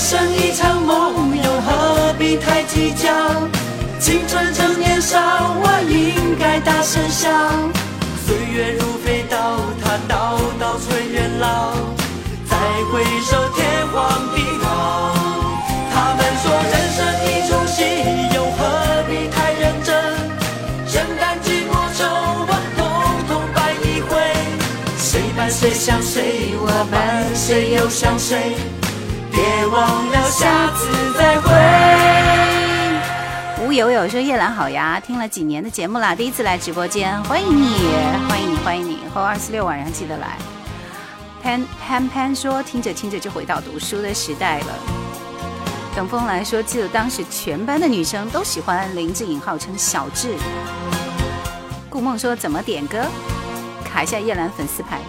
人生一场梦，又何必太计较？青春正年少，我应该大声笑。岁月如飞刀，它刀刀催人老。再回首，天荒地老。他们说人生一出戏，又何必太认真？承担寂寞愁，我统统摆一回。谁伴谁相随，我伴谁又相随？别忘了下次再会。吴友友说：“叶兰好呀，听了几年的节目啦，第一次来直播间，欢迎你，欢迎你，欢迎你！后二四六晚上记得来。”潘潘潘说：“听着听着就回到读书的时代了。”等风来说：“记得当时全班的女生都喜欢林志颖，号称小志。”顾梦说：“怎么点歌？卡一下叶兰粉丝牌。”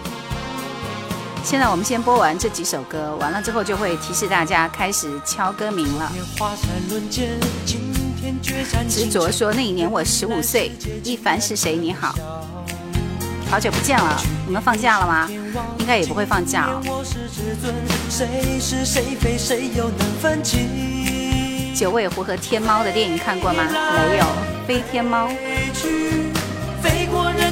现在我们先播完这几首歌，完了之后就会提示大家开始敲歌名了。执着说那一年我十五岁，一凡是谁？你好，好久不见了，你们放假了吗？应该也不会放假哦。九尾狐和天猫的电影看过吗？没有，飞天猫。飞过人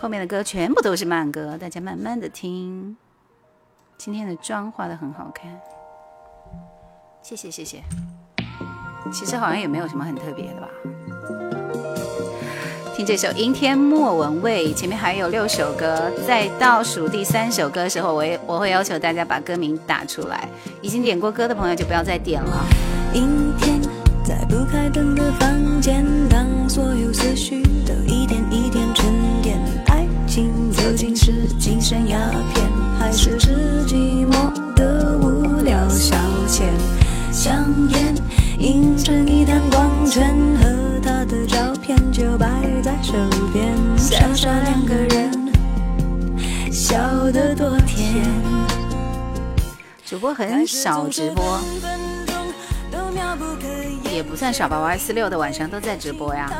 后面的歌全部都是慢歌，大家慢慢的听。今天的妆化的很好看，谢谢谢谢。其实好像也没有什么很特别的吧。听这首《阴天》，莫文蔚。前面还有六首歌，在倒数第三首歌的时候，我也我会要求大家把歌名打出来。已经点过歌的朋友就不要再点了。阴天，在不开灯的房间，当所有思绪都一点。究竟是精神鸦片，还是自己磨的无聊消遣？香烟、银成一滩光圈和他的照片就摆在手边，傻傻两个人笑得多甜。主播很少直播，也不算少吧？我爱四六的晚上都在直播呀。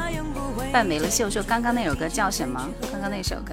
范没了秀秀，刚刚那首歌叫什么？刚刚那首歌。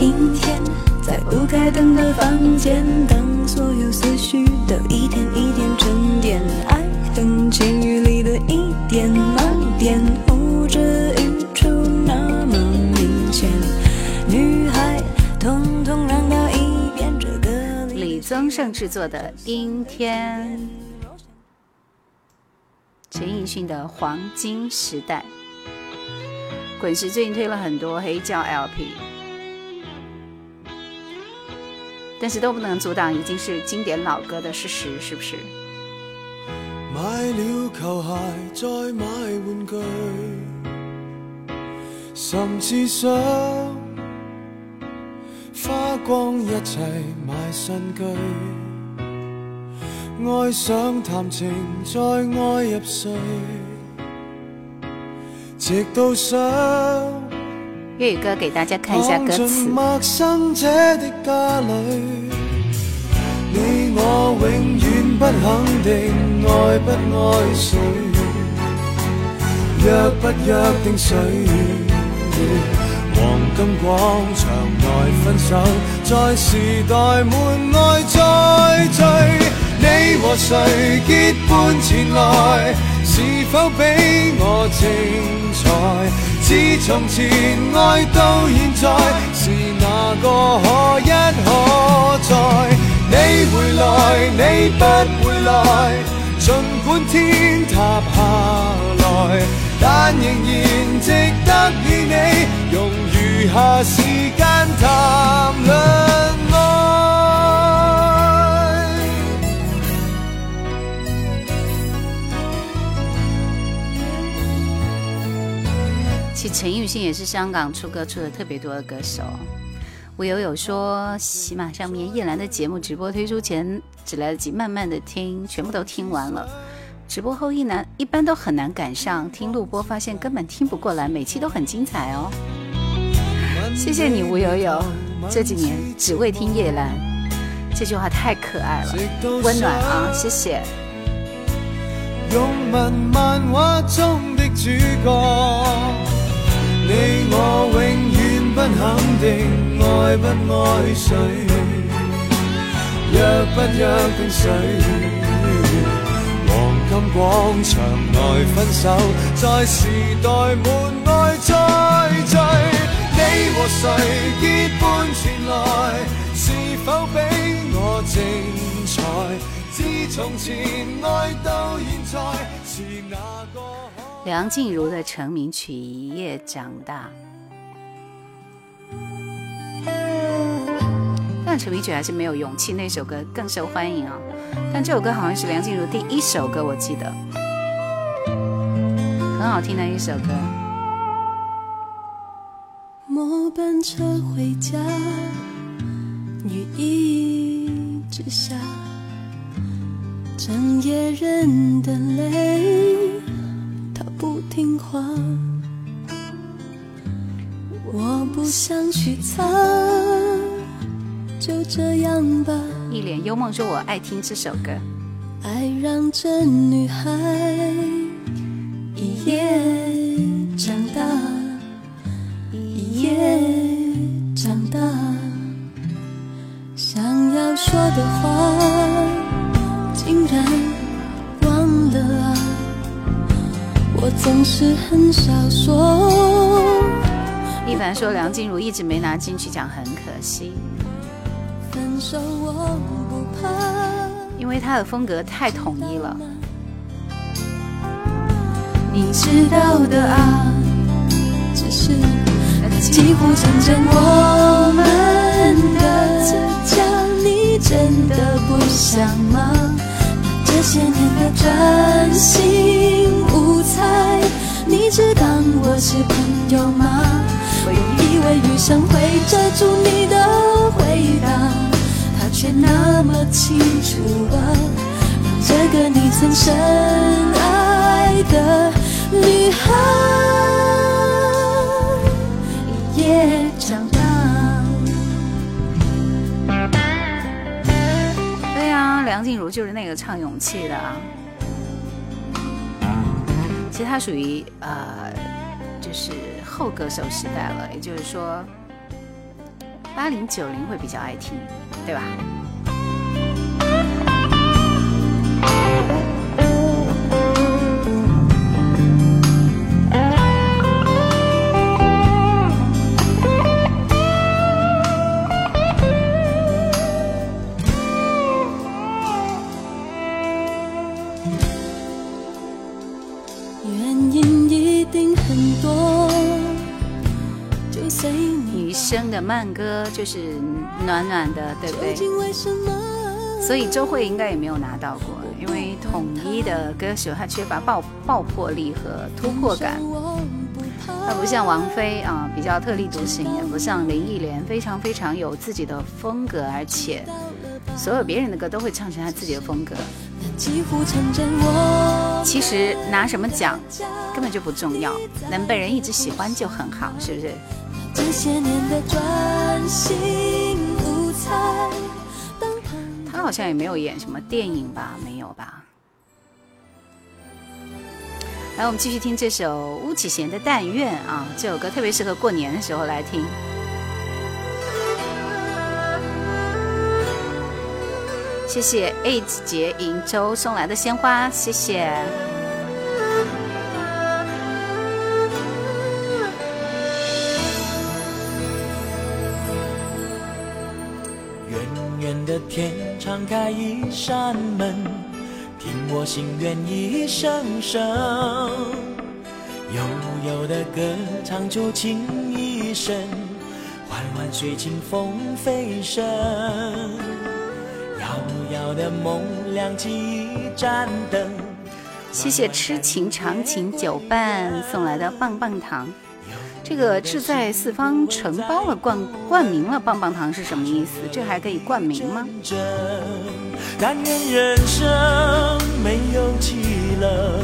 阴天，在不开灯的房间，当所有思绪都一点一点沉淀，爱恨情欲里的一点、慢点，呼之欲出，那么明显。女孩，通通让到一边，这个李宗盛制作的《阴天》，陈奕迅的《黄金时代》，滚石最近推了很多黑胶 LP。但是都不能阻挡已经是经典老歌的事实，是不是？买了球鞋，再买玩具，甚至想花光一切买新居。爱上谈情，再爱入睡，直到想。粤语歌给大家看一下各自陌生者的家里你我永远不肯定爱不爱谁约不约定谁黄金广场内分手在时代门外再聚你和谁结伴前来是否比我精彩自从前爱到现在，是哪个可一可再？你回来，你不回来，尽管天塌下来，但仍然值得与你用余下时间谈论。其实陈奕迅也是香港出歌出的特别多的歌手。吴友友说，喜马上面叶兰的节目直播推出前，只来及慢慢的听，全部都听完了。直播后一难，一般都很难赶上，听录播发现根本听不过来，每期都很精彩哦。谢谢你，吴友友，这几年只为听叶兰，这句话太可爱了，温暖啊，谢谢。你我永远不肯定爱不爱谁，约不约定谁？黄金广场内分手，在时代门外再聚。你和谁结伴前来，是否比我精彩？自从前爱到现在，是哪个？梁静茹的成名曲《一夜长大》，但成名曲还是没有《勇气》那首歌更受欢迎啊！但这首歌好像是梁静茹第一首歌，我记得，很好听的一首歌。末班车回家，雨一直下，整夜忍的泪。不听话，我不想去猜，就这样吧。一脸幽梦说：“我爱听这首歌。”爱让这女孩一夜长大，一夜长大，想要说的话竟然忘了啊。一凡说梁静茹一直没拿金曲奖，很可惜，因为她的风格太统一了。你知道的啊，只是几乎成真我们的家，你真的不想吗？这些年的真心。猜，你只当我是朋友吗？我以为余生会遮住你的回答，它却那么清楚啊！这个你曾深爱的女孩一长大。对呀，梁静茹就是那个唱《勇气》的啊。其实它属于呃，就是后歌手时代了，也就是说，八零九零会比较爱听，对吧？慢歌就是暖暖的，对不对？所以周慧应该也没有拿到过，因为统一的歌手他缺乏爆爆破力和突破感，他不像王菲啊，比较特立独行，也不像林忆莲，非常非常有自己的风格，而且所有别人的歌都会唱成他自己的风格。其实拿什么奖根本就不重要，能被人一直喜欢就很好，是不是？这些年的专心他好像也没有演什么电影吧？没有吧？来，我们继续听这首巫启贤的《但愿》啊！这首歌特别适合过年的时候来听。谢谢 e i h t 节银州送来的鲜花，谢谢。天敞开一扇门，听我心愿一声声。悠悠的歌，唱出情意深，弯弯水清风飞升。遥遥的梦，亮起一盏灯。谢谢痴情长情酒伴送来的棒棒糖。这个志在四方承包了冠冠名了棒棒糖是什么意思？这还可以冠名吗？但愿人生没有凄冷，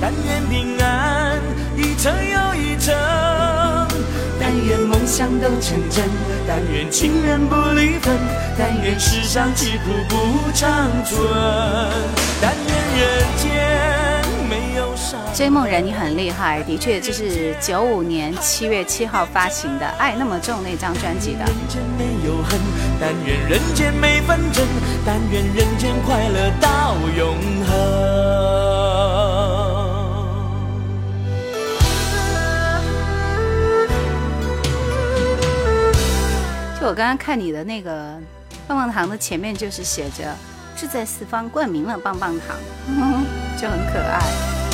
但愿平安一程又一程，但愿梦想都成真，但愿情人不离分，但愿世上疾苦不长存，但愿人间。追梦人，你很厉害，的确，这是九五年七月七号发行的《爱那么重》那张专辑的。就我刚刚看你的那个棒棒糖的前面，就是写着“志在四方”冠名了棒棒糖，<laughs> 就很可爱。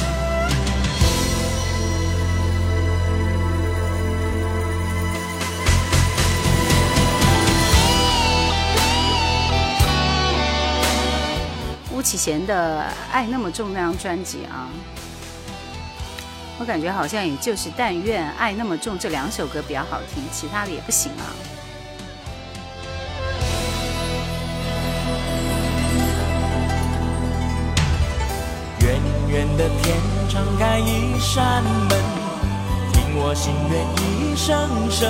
启贤的《爱那么重》那张专辑啊，我感觉好像也就是《但愿爱那么重》这两首歌比较好听，其他的也不行啊。远远的天敞开一扇门，听我心愿一声声；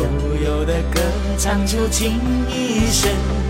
悠悠的歌唱出情意深。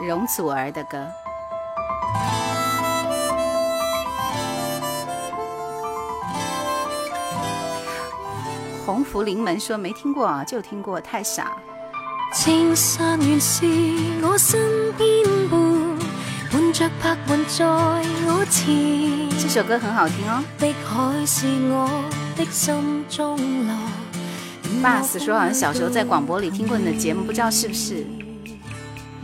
容祖儿的歌《鸿福临门》说没听过啊，就听过太傻。青山原是我我身边伴，着在前。这首歌很好听哦。海是我的心中乐。Bus 说好像小时候在广播里听过你的节目，不知道是不是。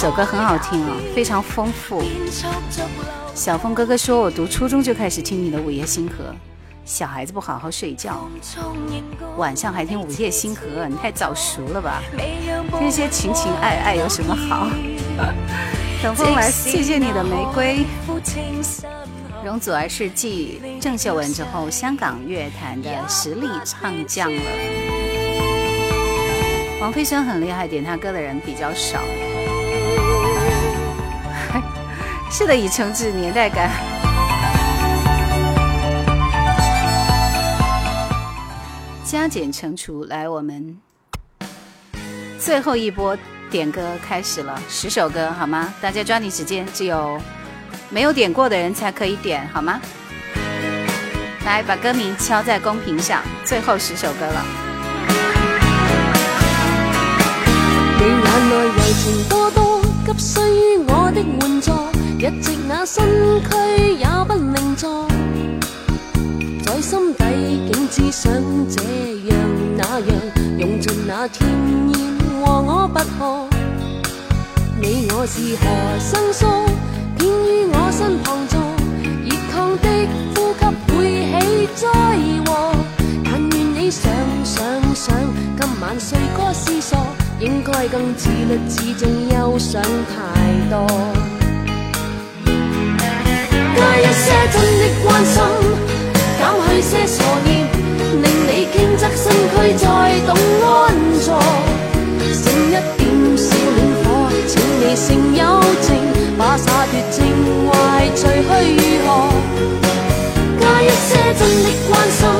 这首歌很好听哦，非常丰富。小峰哥哥说：“我读初中就开始听你的《午夜星河》，小孩子不好好睡觉，晚上还听《午夜星河》，你太早熟了吧！这些情情爱爱有什么好？”等 <laughs> 风来，谢谢你的玫瑰。容祖儿是继郑秀文之后，香港乐坛的实力唱将了。王菲虽然很厉害，点她歌的人比较少。是的，以诚挚年代感。加减乘除，来我们最后一波点歌开始了，十首歌好吗？大家抓紧时间，只有没有点过的人才可以点好吗？来，把歌名敲在公屏上，最后十首歌了。你眼柔情多多。急需于我的援助，日夕那身躯也不宁坐，在心底竟只想这样那样，用尽那甜言和我不可。你我是何生疏，偏于我身旁。太多。加一些真的关心，减去些傻念，令你倾侧身躯再懂安坐，剩一点小恋火，请你剩幽情，把洒脱情怀除去如何？加一些真的关心。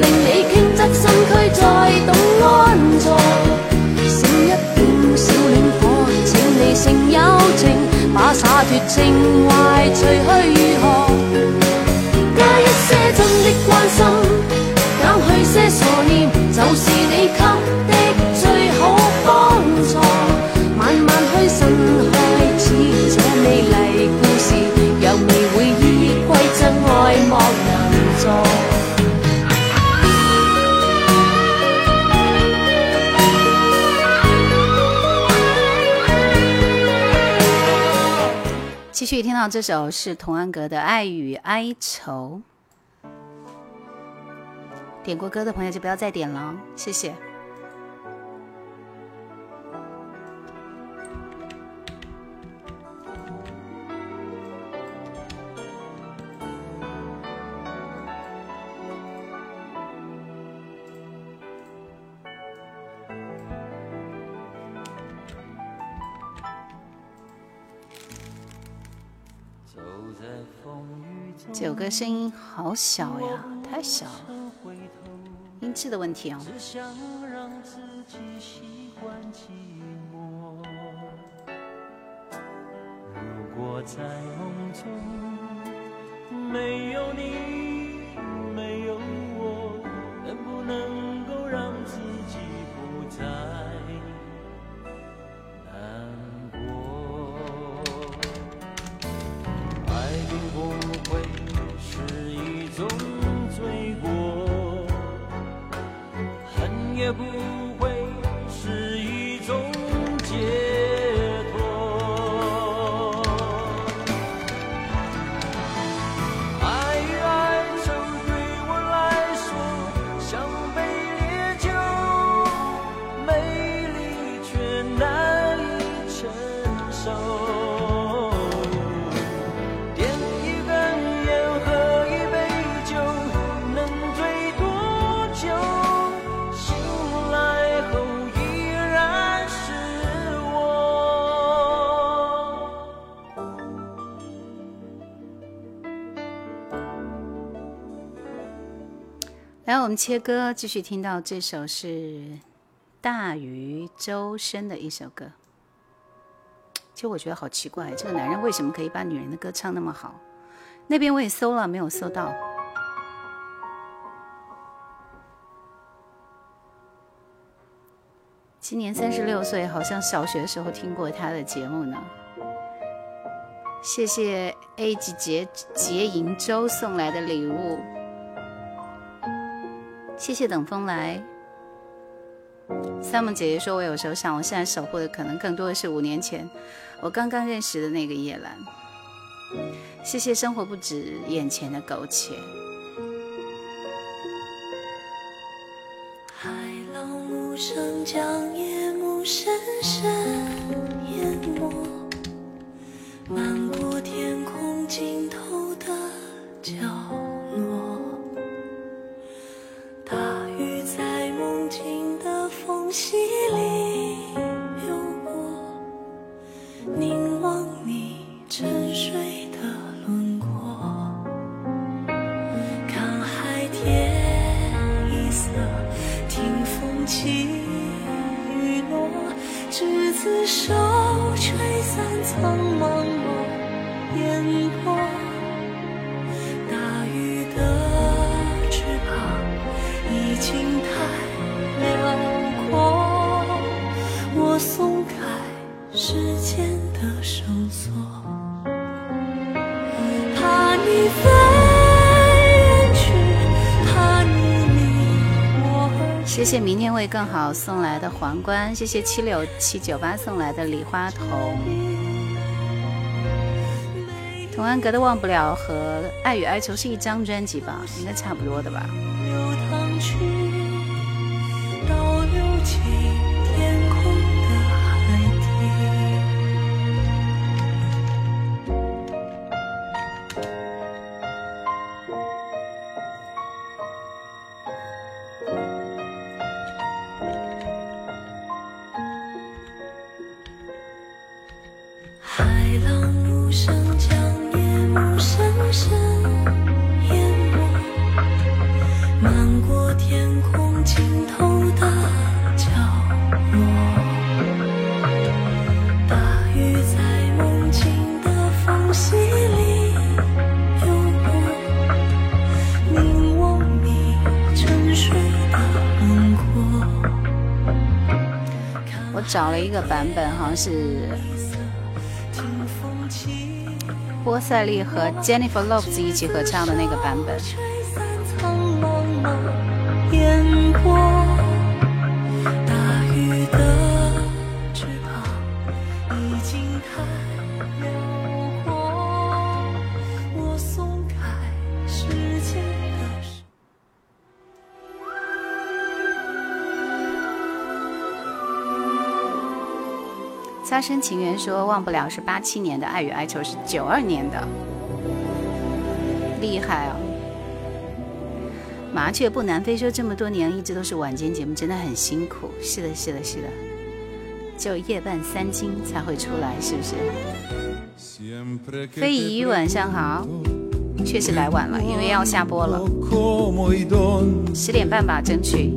令你倾侧身躯，再懂安坐。少一点小恋火，请你剩友情，把洒脱情怀除去如何？加一些真的关心，减去些傻念，就是你。去听到这首是童安格的《爱与哀愁》，点过歌的朋友就不要再点了，谢谢。九哥声音好小呀，太小了。音质的问题啊、哦。如果在梦中。没有你，没有我。能不能够让自己不再。也不。我们切歌，继续听到这首是大鱼周深的一首歌。其实我觉得好奇怪，这个男人为什么可以把女人的歌唱那么好？那边我也搜了，没有搜到。今年三十六岁，好像小学时候听过他的节目呢。谢谢 A 级杰杰银周送来的礼物。谢谢等风来，三木姐姐说，我有时候想，我现在守护的可能更多的是五年前我刚刚认识的那个叶兰。”谢谢生活不止眼前的苟且。海浪无声，将夜幕深深淹没，漫天空尽头的角。溪里游过，凝望你沉睡的轮廓，看海天一色，听风起雨落，执子手吹散苍茫。松开时间的绳索，怕怕你你飞远去，离我谢谢明天会更好送来的皇冠，谢谢七六七九八送来的礼花筒。童安格的《忘不了》和《爱与哀愁》是一张专辑吧？应该差不多的吧。版本好像是波塞利和 Jennifer Lopez 一起合唱的那个版本。发生情缘说忘不了是八七年的，爱与哀愁是九二年的，厉害啊！麻雀不南飞说这么多年一直都是晚间节目，真的很辛苦。是的，是的，是的，就夜半三更才会出来，是不是？飞鱼晚上好，确实来晚了，因为要下播了，十点半吧，争取。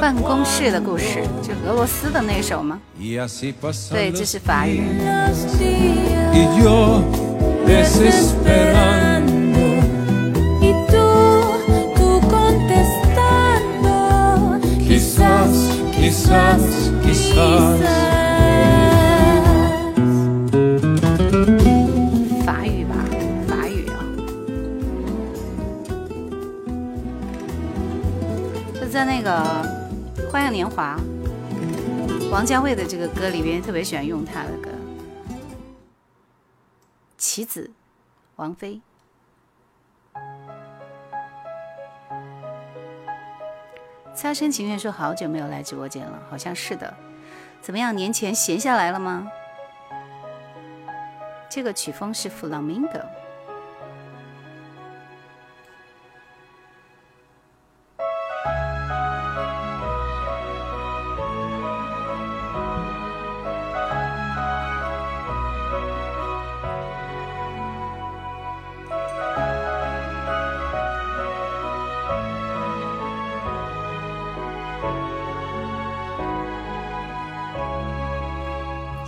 办公室的故事，就俄罗斯的那首吗？对，这是法语。在那个《花样年华》，王家卫的这个歌里边特别喜欢用他的歌，《棋子》，王菲，《擦身情愿》说好久没有来直播间了，好像是的。怎么样，年前闲下来了吗？这个曲风是 Flamingo。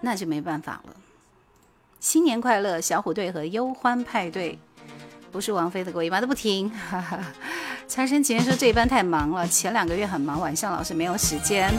那就没办法了。新年快乐，小虎队和忧欢派对，不是王菲的歌，一般都不哈，<laughs> 财神情人说这一班太忙了，前两个月很忙，晚上老师没有时间。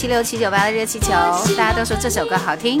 七六七九八的热气球，大家都说这首歌好听。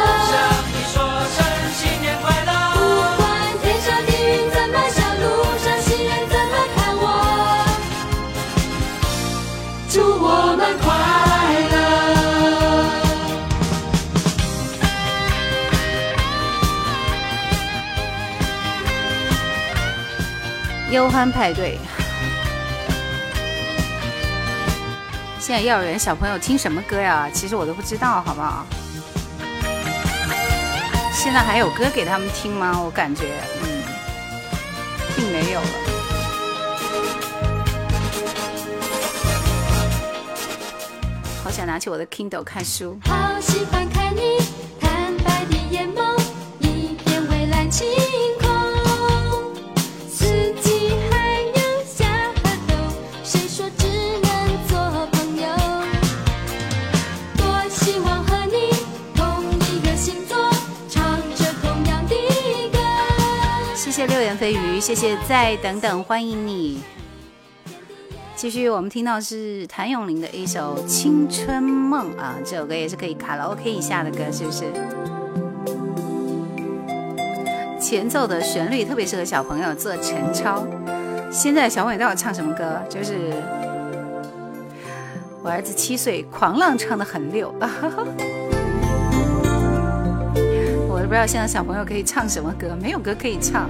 欢派对，现在幼儿园小朋友听什么歌呀？其实我都不知道，好不好？现在还有歌给他们听吗？我感觉，嗯，并没有了。好想拿起我的 Kindle 看书。好喜欢看你。鱼，谢谢，再等等，欢迎你。继续，我们听到是谭咏麟的一首《青春梦》啊，这首歌也是可以卡拉 OK 一下的歌，是不是？前奏的旋律特别适合小朋友做晨操。现在小朋友都要唱什么歌？就是我儿子七岁，狂浪唱的很溜。<laughs> 我都不知道现在小朋友可以唱什么歌，没有歌可以唱。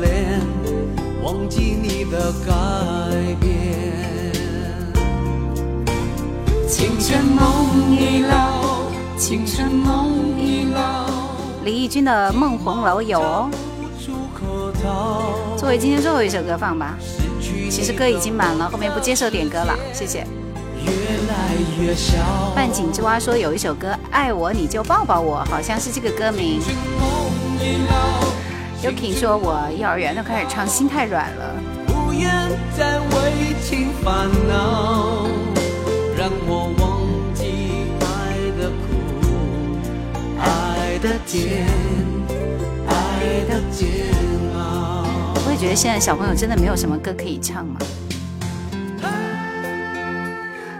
忘记你的改变。梦梦已已李翊君的《梦红楼》有哦，作为今天最后一首歌放吧。其实歌已经满了，后面不接受点歌了，谢谢。半井之蛙说有一首歌，爱我你就抱抱我，好像是这个歌名。y o k i 说：“我幼儿园都开始唱《心太软》了。”不愿再为情烦恼，让我也觉得现在小朋友真的没有什么歌可以唱吗？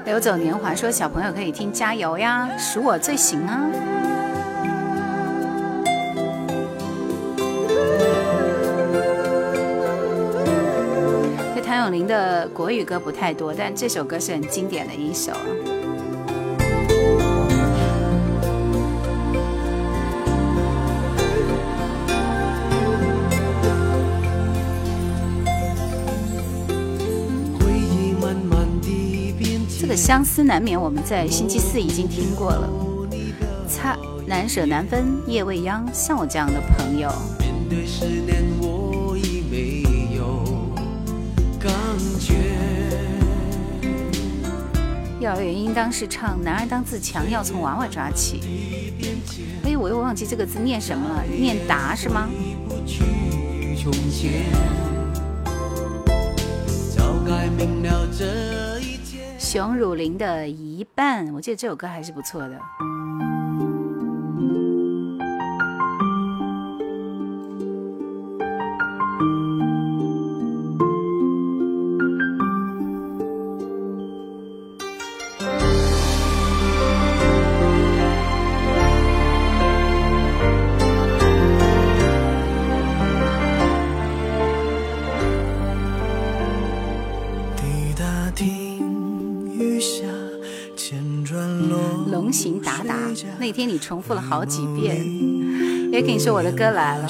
流走年华说：“小朋友可以听《加油呀》，数我最行啊。”林的国语歌不太多，但这首歌是很经典的一首。这个相思难免，我们在星期四已经听过了。差难舍难分，夜未央。像我这样的朋友。幼儿园应当是唱《男儿当自强》，要从娃娃抓起。哎，我又忘记这个字念什么了，念“达”是吗？熊汝霖的一半，我记得这首歌还是不错的。听你重复了好几遍，也可以说我的歌来了。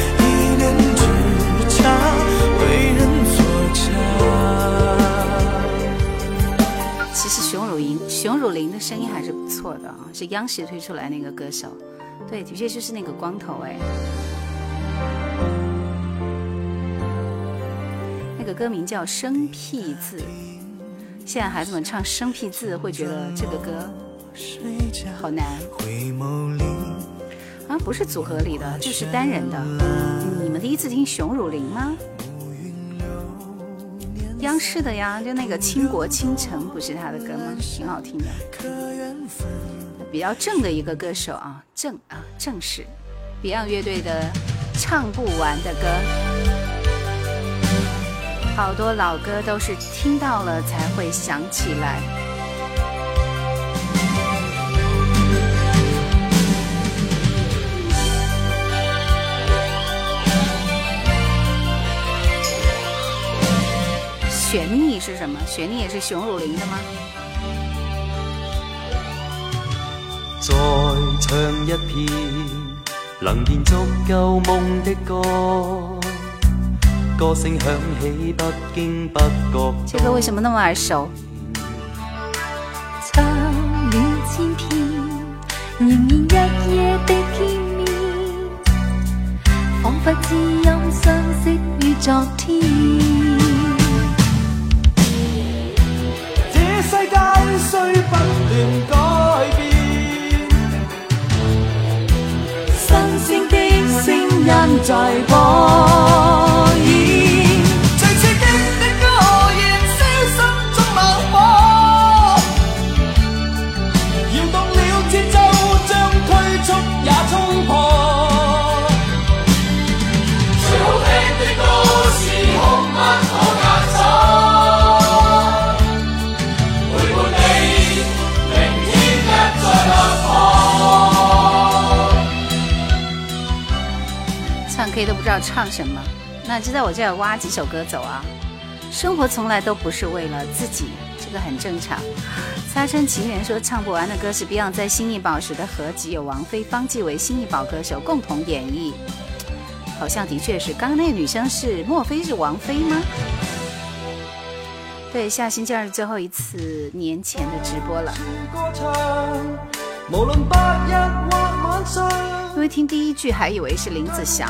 熊汝霖的声音还是不错的啊，是央视推出来那个歌手，对，的确就是那个光头哎，那个歌名叫《生僻字》，现在孩子们唱《生僻字》会觉得这个歌好难啊，不是组合里的，就是单人的。你们第一次听熊汝霖吗？央视的呀，就那个《倾国倾城》不是他的歌吗？挺好听的，比较正的一个歌手啊，正啊，正是，Beyond 乐队的，唱不完的歌，好多老歌都是听到了才会想起来。旋律是什么？旋律也是熊汝霖的吗？再唱一遍，能延续旧梦的歌。歌声响起，不惊不觉。这个为什么那么耳熟？唱了千遍，仍然一夜地见面，仿佛知音相识于昨天。世界需不断改变，新鲜的声音在播。都不知道唱什么，那就在我这儿挖几首歌走啊！生活从来都不是为了自己，这个很正常。擦身情缘说唱不完的歌是 Beyond 在《新艺宝时的合集，有王菲、方季韦、新艺宝歌手共同演绎，好像的确是。刚刚那女生是莫非是王菲吗？对，下星期二最后一次年前的直播了。因为听第一句还以为是林子祥。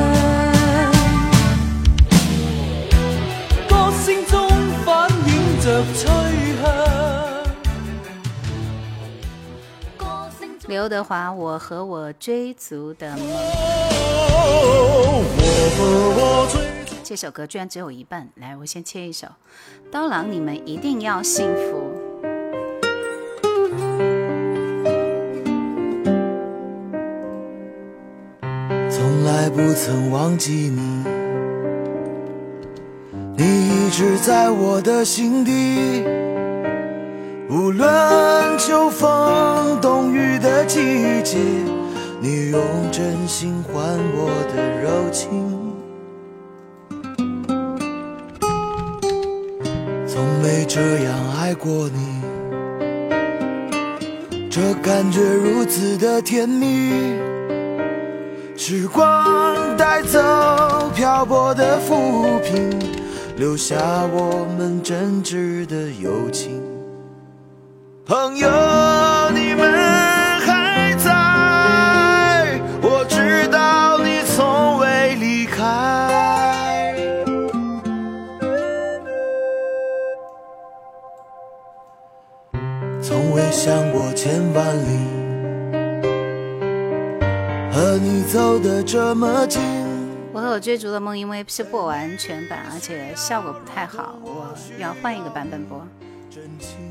刘德华，《我和我追逐的梦》这首歌居然只有一半，来，我先切一首。刀郎，你们一定要幸福。从来不曾忘记你，你一直在我的心底。无论秋风冬雨的季节，你用真心换我的柔情，从没这样爱过你，这感觉如此的甜蜜。时光带走漂泊的浮萍，留下我们真挚的友情。朋友，你们还在，我知道你从未离开。从未想过千万里，和你走的这么近。我和我追逐的梦，因为是不完全版，而且效果不太好，我要换一个版本播。真情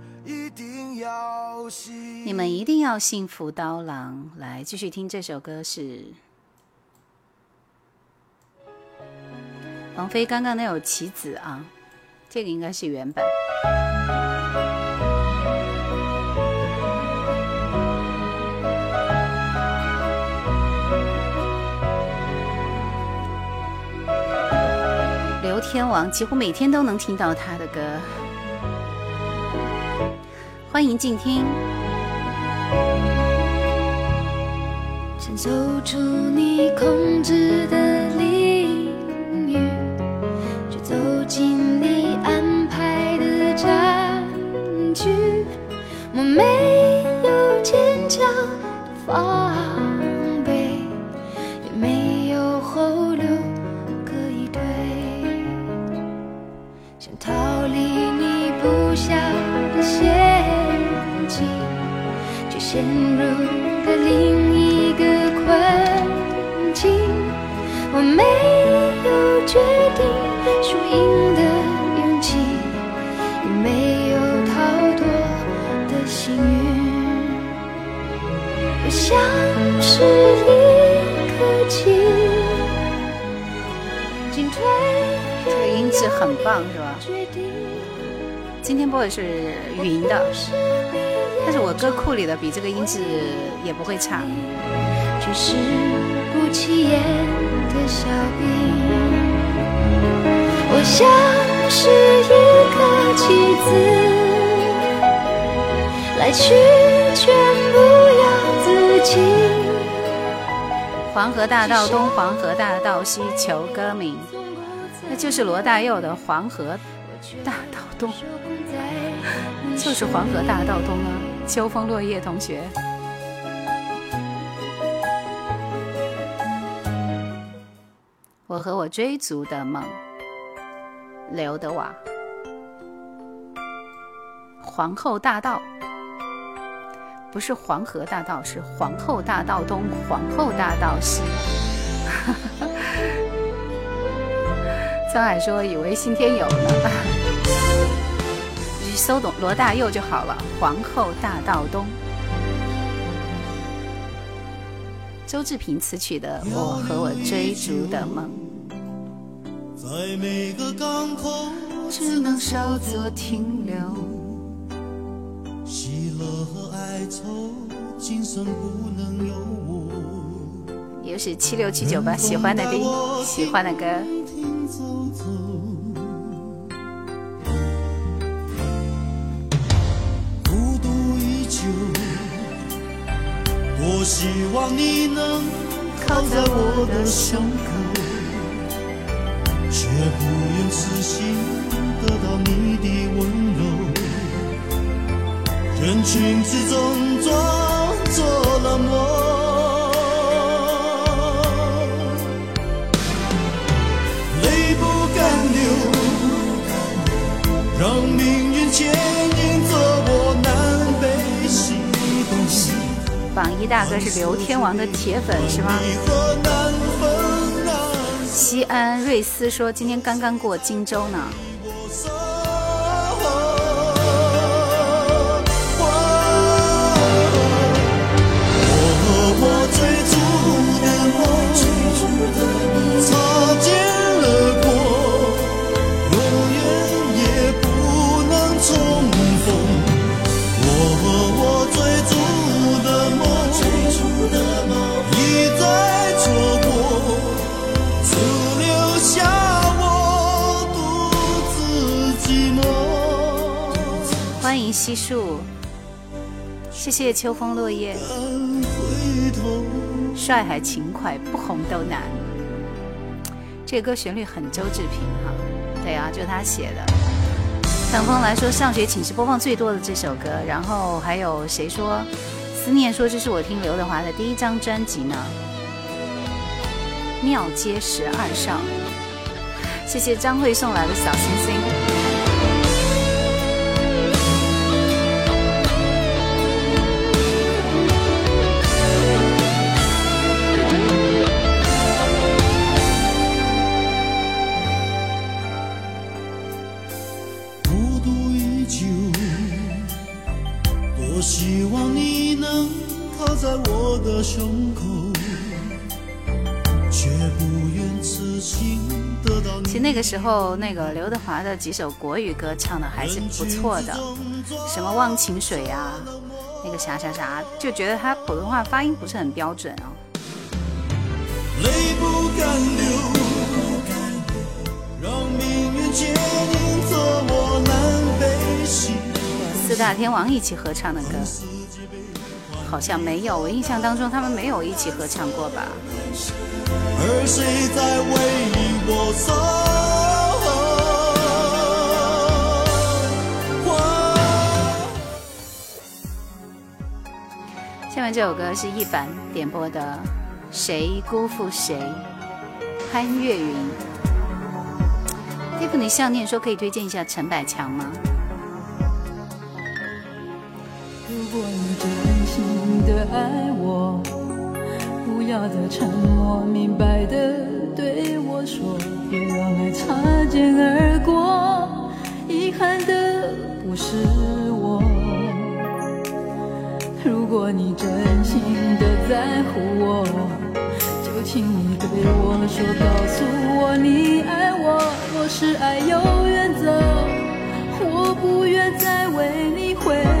一定要你们一定要幸福，刀郎来继续听这首歌是王菲。刚刚那有棋子啊，这个应该是原版。刘天王几乎每天都能听到他的歌。欢迎静听。想走出你控制的领域，却走进你安排的占据。我没有坚强的防备，也没有后路可以退，想逃离。陷入了另一个困境。我没有决定输赢的勇气，也没有逃脱的幸运。我像是一颗棋，进退。这个音质很棒，是吧？今天播的是云的，但是我歌库里的比这个音质也不会差。黄河大道东，黄河大道西，求歌名，那就是罗大佑的《黄河》。大道东，就是黄河大道东啊！秋风落叶同学，我和我追逐的梦，刘德华，皇后大道，不是黄河大道，是皇后大道东，皇后大道西。沧海说以为信天游呢你 <laughs> 搜董罗大佑就好了皇后大道东周志平词曲的我和我追逐的梦在每个港口只能稍作停留喜乐和哀愁今生不能有我也就是七六七九吧喜欢的丁喜欢的歌多希望你能靠在我的胸口，却不愿死心得到你的温柔。人群之中装作冷漠，泪不敢流，让命运牵。榜一大哥是刘天王的铁粉是吗？西安瑞斯说今天刚刚过荆州呢。悉数，谢谢秋风落叶。帅还勤快，不红都难。这歌旋律很周志平哈，对啊，就是他写的。等风来说，上学寝室播放最多的这首歌，然后还有谁说思念说这是我听刘德华的第一张专辑呢？庙街十二少，谢谢张慧送来的小心心。时候，那个刘德华的几首国语歌唱的还是不错的，什么《忘情水》啊，那个啥啥啥，就觉得他普通话发音不是很标准啊。四大天王一起合唱的歌。好像没有，我印象当中他们没有一起合唱过吧。而谁在为下面这首歌是一凡点播的，《谁辜负谁》，潘粤云。蒂芙尼项链说可以推荐一下陈百强吗？如果。真心的爱我，不要再沉默，明白的对我说，别让爱擦肩而过，遗憾的不是我。如果你真心的在乎我，就请你对我说，告诉我你爱我。若是爱有远走，我不愿再为你回。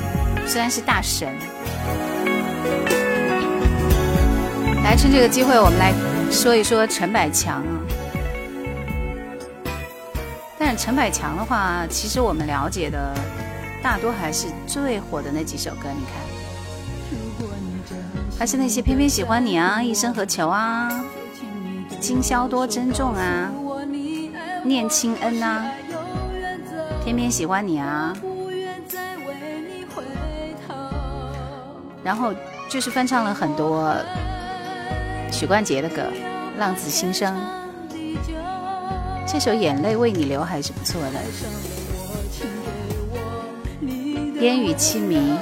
虽然是大神，来趁这个机会，我们来说一说陈百强啊。但是陈百强的话，其实我们了解的大多还是最火的那几首歌。你看，还是那些《偏偏喜欢你》啊，《一生何求》啊，《今宵多珍重》啊，《念亲恩》呐，《偏偏喜欢你》啊。然后就是翻唱了很多许冠杰的歌，《浪子心声》这首《眼泪为你流》还是不错的，《烟雨凄迷》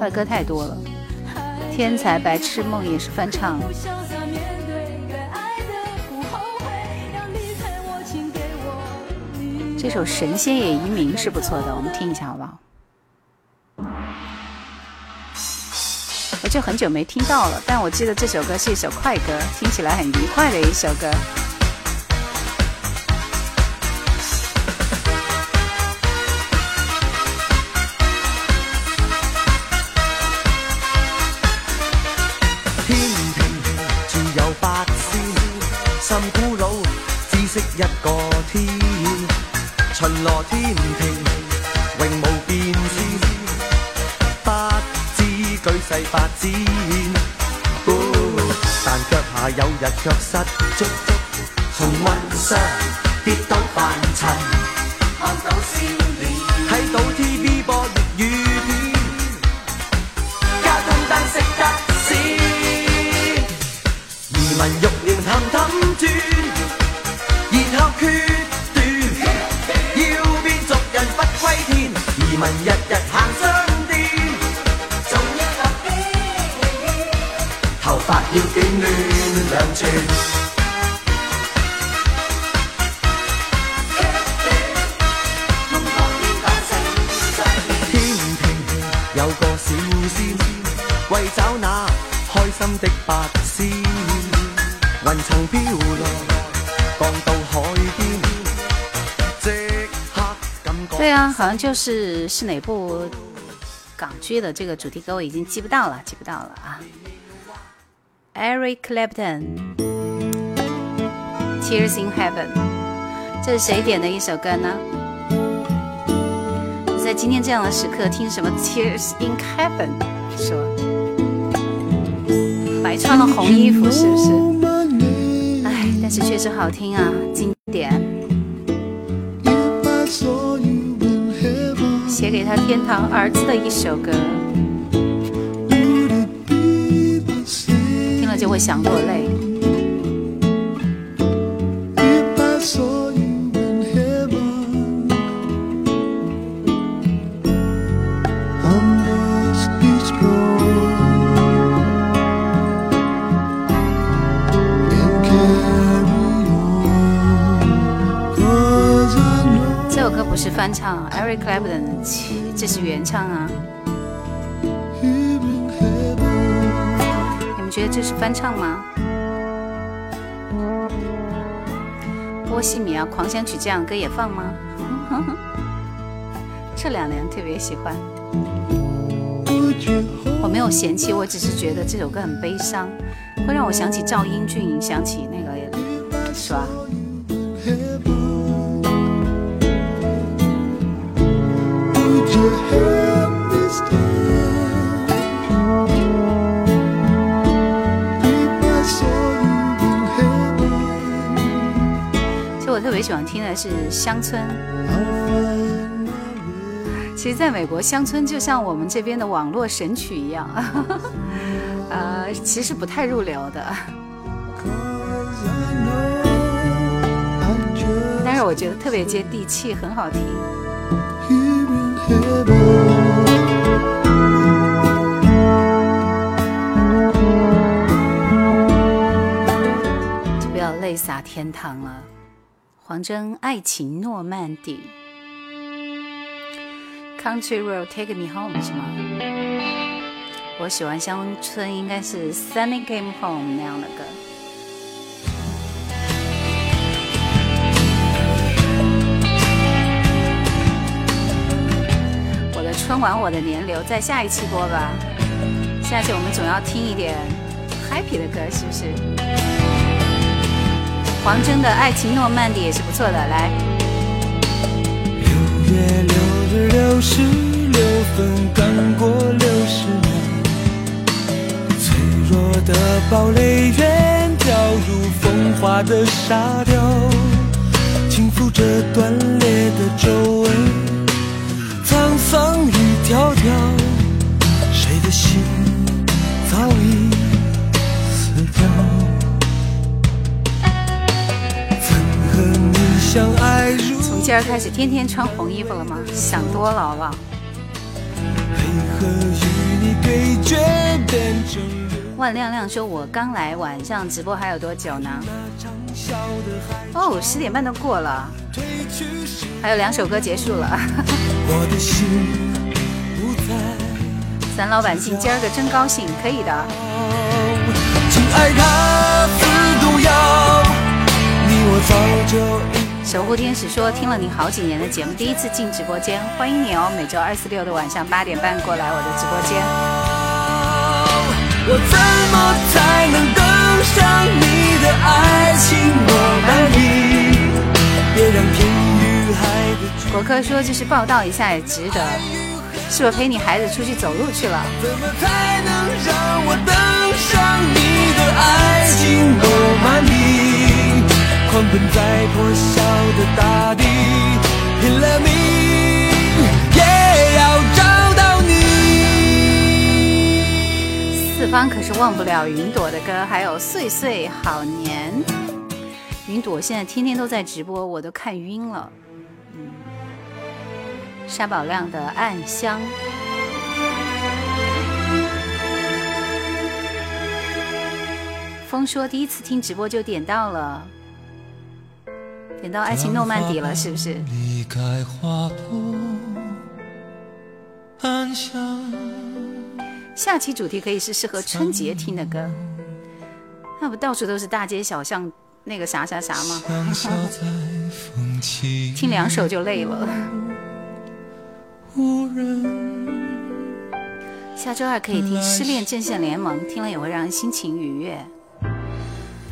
的歌太多了，《天才白痴梦》也是翻唱。这首《神仙也移民》是不错的，我们听一下好不好？我就很久没听到了，但我记得这首歌是一首快歌，听起来很愉快的一首歌。天地只有八仙，心孤老只识一个。坐天庭，永无变迁，不知举世发展。但脚下有日却失足，从温室跌到凡尘，看到笑脸，睇到 TVB 粤语片，家中灯熄得闪，移民欲念氹氹转，然后决。问日日行商店，仲要搭飞头发要剪短两寸。天有个小仙，为找那开心的白仙。云层飘落，降到。对啊，好像就是是哪部港剧的这个主题歌，我已经记不到了，记不到了啊。Eric Clapton，Tears in Heaven，这是谁点的一首歌呢？在今天这样的时刻听什么 Tears in Heaven，说白穿了红衣服是不是？唉，但是确实好听啊。今给他天堂儿子的一首歌，听了就会想落泪。翻唱，Eric Clapton，这是原唱啊。你们觉得这是翻唱吗？波西米亚狂想曲这样歌也放吗？<laughs> 这两年特别喜欢，我没有嫌弃，我只是觉得这首歌很悲伤，会让我想起赵英俊，想起那个，是吧？最喜欢听的是《乡村》，其实在美国，《乡村》就像我们这边的网络神曲一样，呃，其实不太入流的，但是我觉得特别接地气，很好听。就不要泪洒天堂了。黄征《爱情诺曼底，Country will take me home 是吗？我喜欢乡村，应该是 Sunny came home 那样的歌。我的春晚，我的年流，在下一期播吧。下期我们总要听一点 happy 的歌，是不是？黄征的爱情诺曼底也是不错的来六月六日六时六分刚过六十秒脆弱的堡垒远眺如风化的沙雕轻抚着断裂的皱纹沧桑一条条从今儿开始，天天穿红衣服了吗？想多了，好不好？万亮亮说：“我刚来，晚上直播还有多久呢？”哦，十点半都过了，还有两首歌结束了。咱老板姓今儿个真高兴，可以的。守护天使说：“听了你好几年的节目，第一次进直播间，欢迎你哦！每周二、四、六的晚上八点半过来我的直播间。”国科说：“就是报道一下也值得。”是我陪你孩子出去走路去了。怎么才能让我登上你的爱情狂奔在破晓的大地，拼了命也要找到你。四方可是忘不了云朵的歌，还有岁岁好年。云朵现在天天都在直播，我都看晕了。嗯，沙宝亮的《暗香》。风说第一次听直播就点到了。点到《爱情诺曼底》了，是不是？下期主题可以是适合春节听的歌，那不到处都是大街小巷那个啥啥啥吗？听两首就累了。下周二可以听《失恋阵线联盟》，听了也会让人心情愉悦。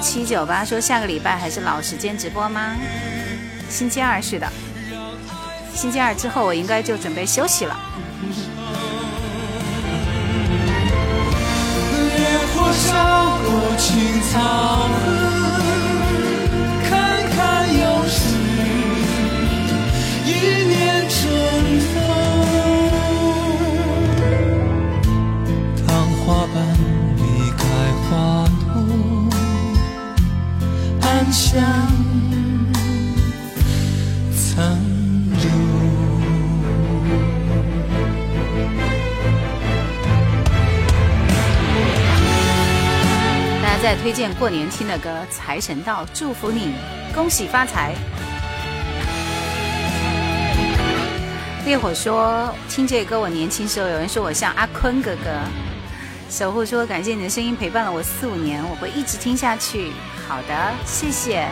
七九八说下个礼拜还是老时间直播吗？星期二是的。星期二之后我应该就准备休息了。想残留。大家在推荐过年听的歌《财神到》，祝福你，恭喜发财。烈火说：“听这歌，我年轻时候，有人说我像阿坤哥哥。”守护说：“感谢你的声音陪伴了我四五年，我会一直听下去。”好的，谢谢。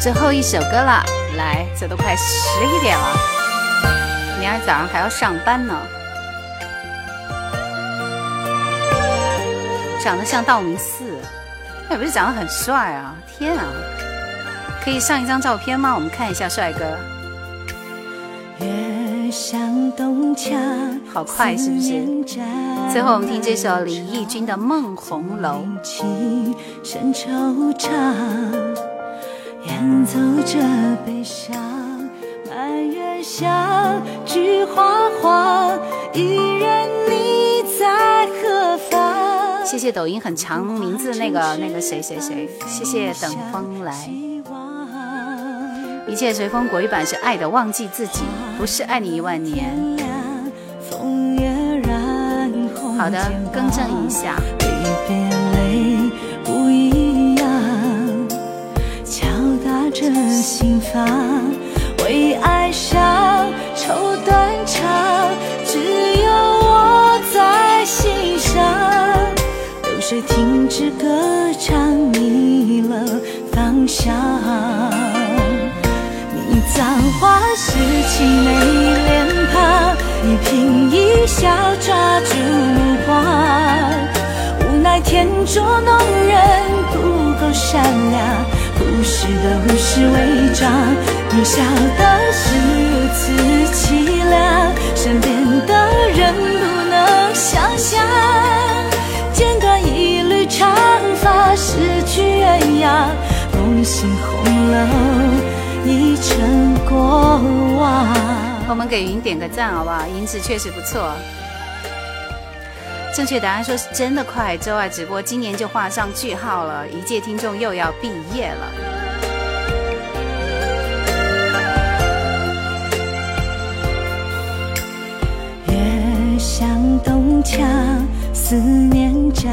最后一首歌了，来，这都快十一点了，明儿早上还要上班呢。长得像道明寺，也不是长得很帅啊！天啊，可以上一张照片吗？我们看一下帅哥。好快是不是？最后我们听这首李翊君的《梦红楼》。演奏着悲伤，满园香，菊花黄，依然你在何方？谢谢抖音很长名字那个那个谁谁谁，谢谢等风来。一切随风国语版是爱的忘记自己，不是爱你一万年。好的，更正一下。着心房，为爱伤，愁断肠，只有我在心上。流水停止歌唱，迷了方向。你葬花时凄美脸庞，一颦一笑抓住目光。无奈天捉弄人，不够善良。时的无视伪装，你笑的是如此凄凉，身边的人不能想象。剪断一缕长发，失去鸳鸯，梦醒红楼已成过往。我们给云点个赞好不好？银子确实不错。正确答案说是真的快，周二直播今年就画上句号了，一届听众又要毕业了。月向东墙，思念占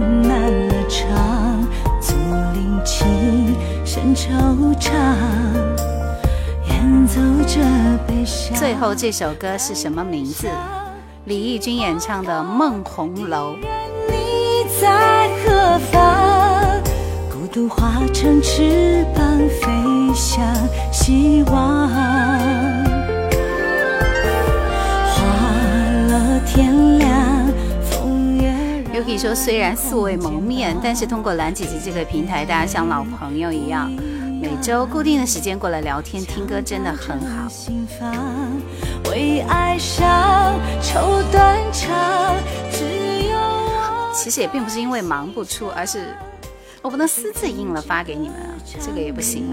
满了窗，竹林轻声惆怅，演奏着悲伤。最后这首歌是什么名字？李翊君演唱的《梦红楼》。你在何方？孤独化成翅膀，飞向希望。画了天亮。风 Yuki 说：“虽然素未谋面，但是通过兰姐姐这个平台，大家像老朋友一样。”每周固定的时间过来聊天听歌真的很好。其实也并不是因为忙不出，而是我不能私自印了发给你们，这个也不行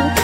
啊。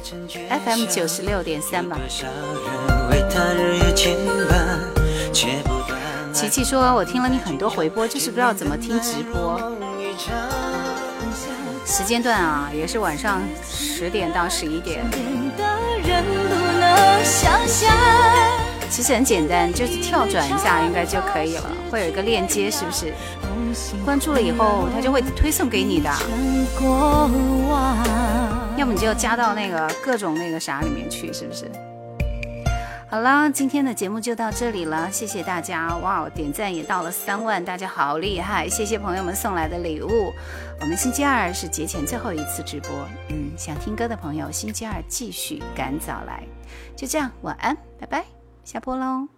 FM 九十六点三吧。琪琪说：“我听了你很多回播，就是不知道怎么听直播。时间段啊，也是晚上十点到十一点。其实很简单，就是跳转一下应该就可以了，会有一个链接，是不是？关注了以后，他就会推送给你的。”要么你就加到那个各种那个啥里面去，是不是？好了，今天的节目就到这里了，谢谢大家。哇，点赞也到了三万，大家好厉害！谢谢朋友们送来的礼物。我们星期二是节前最后一次直播，嗯，想听歌的朋友星期二继续赶早来。就这样，晚安，拜拜，下播喽。